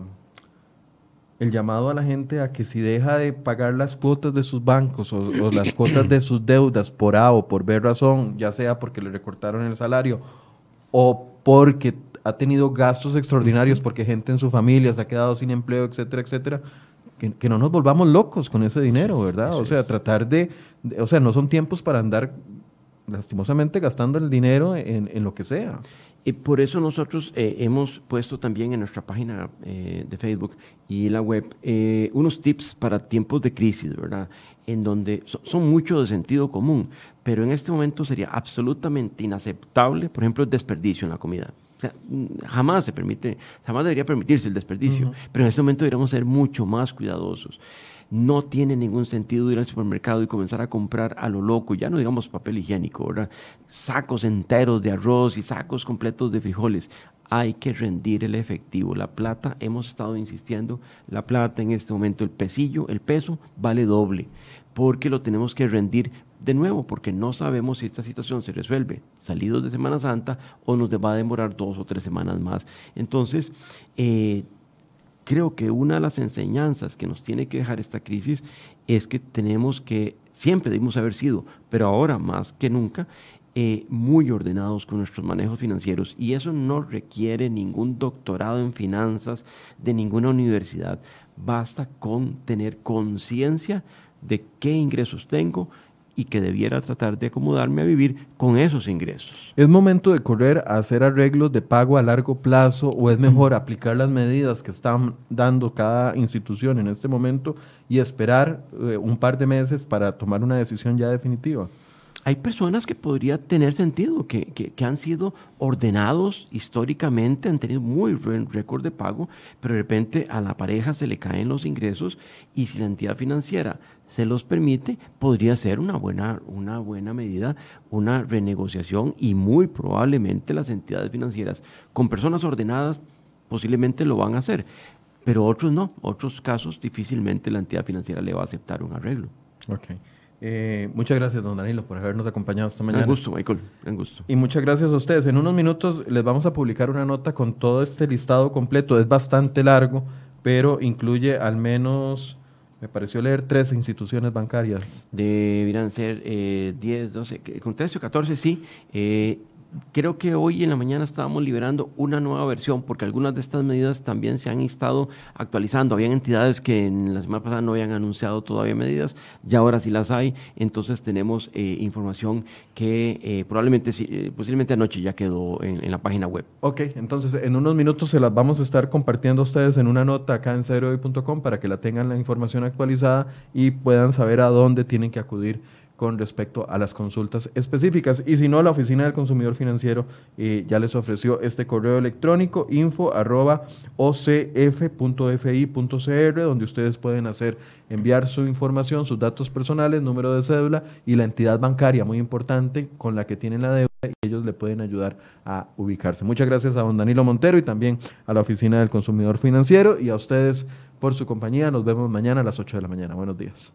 el llamado a la gente a que si deja de pagar las cuotas de sus bancos o, o las cuotas de sus deudas por A o por B razón, ya sea porque le recortaron el salario o porque ha tenido gastos extraordinarios, porque gente en su familia se ha quedado sin empleo, etcétera, etcétera, que, no nos volvamos locos con ese dinero, ¿verdad? o sea, tratar de, o sea, no son tiempos para andar lastimosamente gastando el dinero en, en lo que sea. Y por eso nosotros eh, hemos puesto también en nuestra página eh, de Facebook y la web eh, unos tips para tiempos de crisis, ¿verdad? En donde son mucho de sentido común, pero en este momento sería absolutamente inaceptable, por ejemplo, el desperdicio en la comida. O sea, mm, jamás se permite, jamás debería permitirse el desperdicio, pero en este momento deberíamos ser mucho más cuidadosos. No tiene ningún sentido ir al supermercado y comenzar a comprar a lo loco, ya no digamos papel higiénico, ¿verdad? Sacos enteros de arroz y sacos completos de frijoles. Hay que rendir el efectivo. La plata, hemos estado insistiendo, la plata en este momento, el pesillo, el peso, vale doble, porque lo tenemos que rendir de nuevo, porque no sabemos si esta situación se resuelve salidos de Semana Santa o nos va a demorar dos o tres semanas más. Entonces, eh, creo que una de las enseñanzas que nos tiene que dejar esta crisis es que tenemos que, siempre debemos haber sido, pero ahora más que nunca, eh, muy ordenados con nuestros manejos financieros. Y eso no requiere ningún doctorado en finanzas de ninguna universidad. Basta con tener conciencia de qué ingresos tengo, y que debiera tratar de acomodarme a vivir con esos ingresos. ¿Es momento de correr a hacer arreglos de pago a largo plazo o es mejor aplicar las medidas que están dando cada institución en este momento y esperar eh, un par de meses para tomar una decisión ya definitiva? Hay personas que podría tener sentido, que, que, han sido ordenados históricamente, han tenido muy buen récord de pago, pero de repente a la pareja se le caen los ingresos y si la entidad financiera se los permite, podría ser una buena, una buena medida, una renegociación y muy probablemente las entidades financieras con personas ordenadas posiblemente lo van a hacer, pero otros no, otros casos difícilmente la entidad financiera le va a aceptar un arreglo. Okay. Eh, muchas gracias, don Danilo, por habernos acompañado esta mañana. Un gusto, Michael. Un gusto. Y muchas gracias a ustedes. En unos minutos les vamos a publicar una nota con todo este listado completo. Es bastante largo, pero incluye al menos, me pareció leer, tres instituciones bancarias. Deberían ser 10, eh, 12, con 13 o 14, sí. Eh, creo que hoy en la mañana estábamos liberando una nueva versión porque algunas de estas medidas también se han estado actualizando. Habían entidades que en la semana pasada no habían anunciado todavía medidas, ya ahora sí las hay. Entonces tenemos eh, información que eh, probablemente, eh, posiblemente anoche ya quedó en, la página web. Ok, entonces en unos minutos se las vamos a estar compartiendo ustedes en una nota acá en ceroy.com para que la tengan la información actualizada y puedan saber a dónde tienen que acudir con respecto a las consultas específicas. Y si no, la Oficina del Consumidor Financiero eh, ya les ofreció este correo electrónico info arroba ocf.fi.cr, donde ustedes pueden hacer enviar su información, sus datos personales, número de cédula y la entidad bancaria, muy importante, con la que tienen la deuda y ellos le pueden ayudar a ubicarse. Muchas gracias a don Danilo Montero y también a la Oficina del Consumidor Financiero y a ustedes por su compañía. Nos vemos mañana a las 8 de la mañana. Buenos días.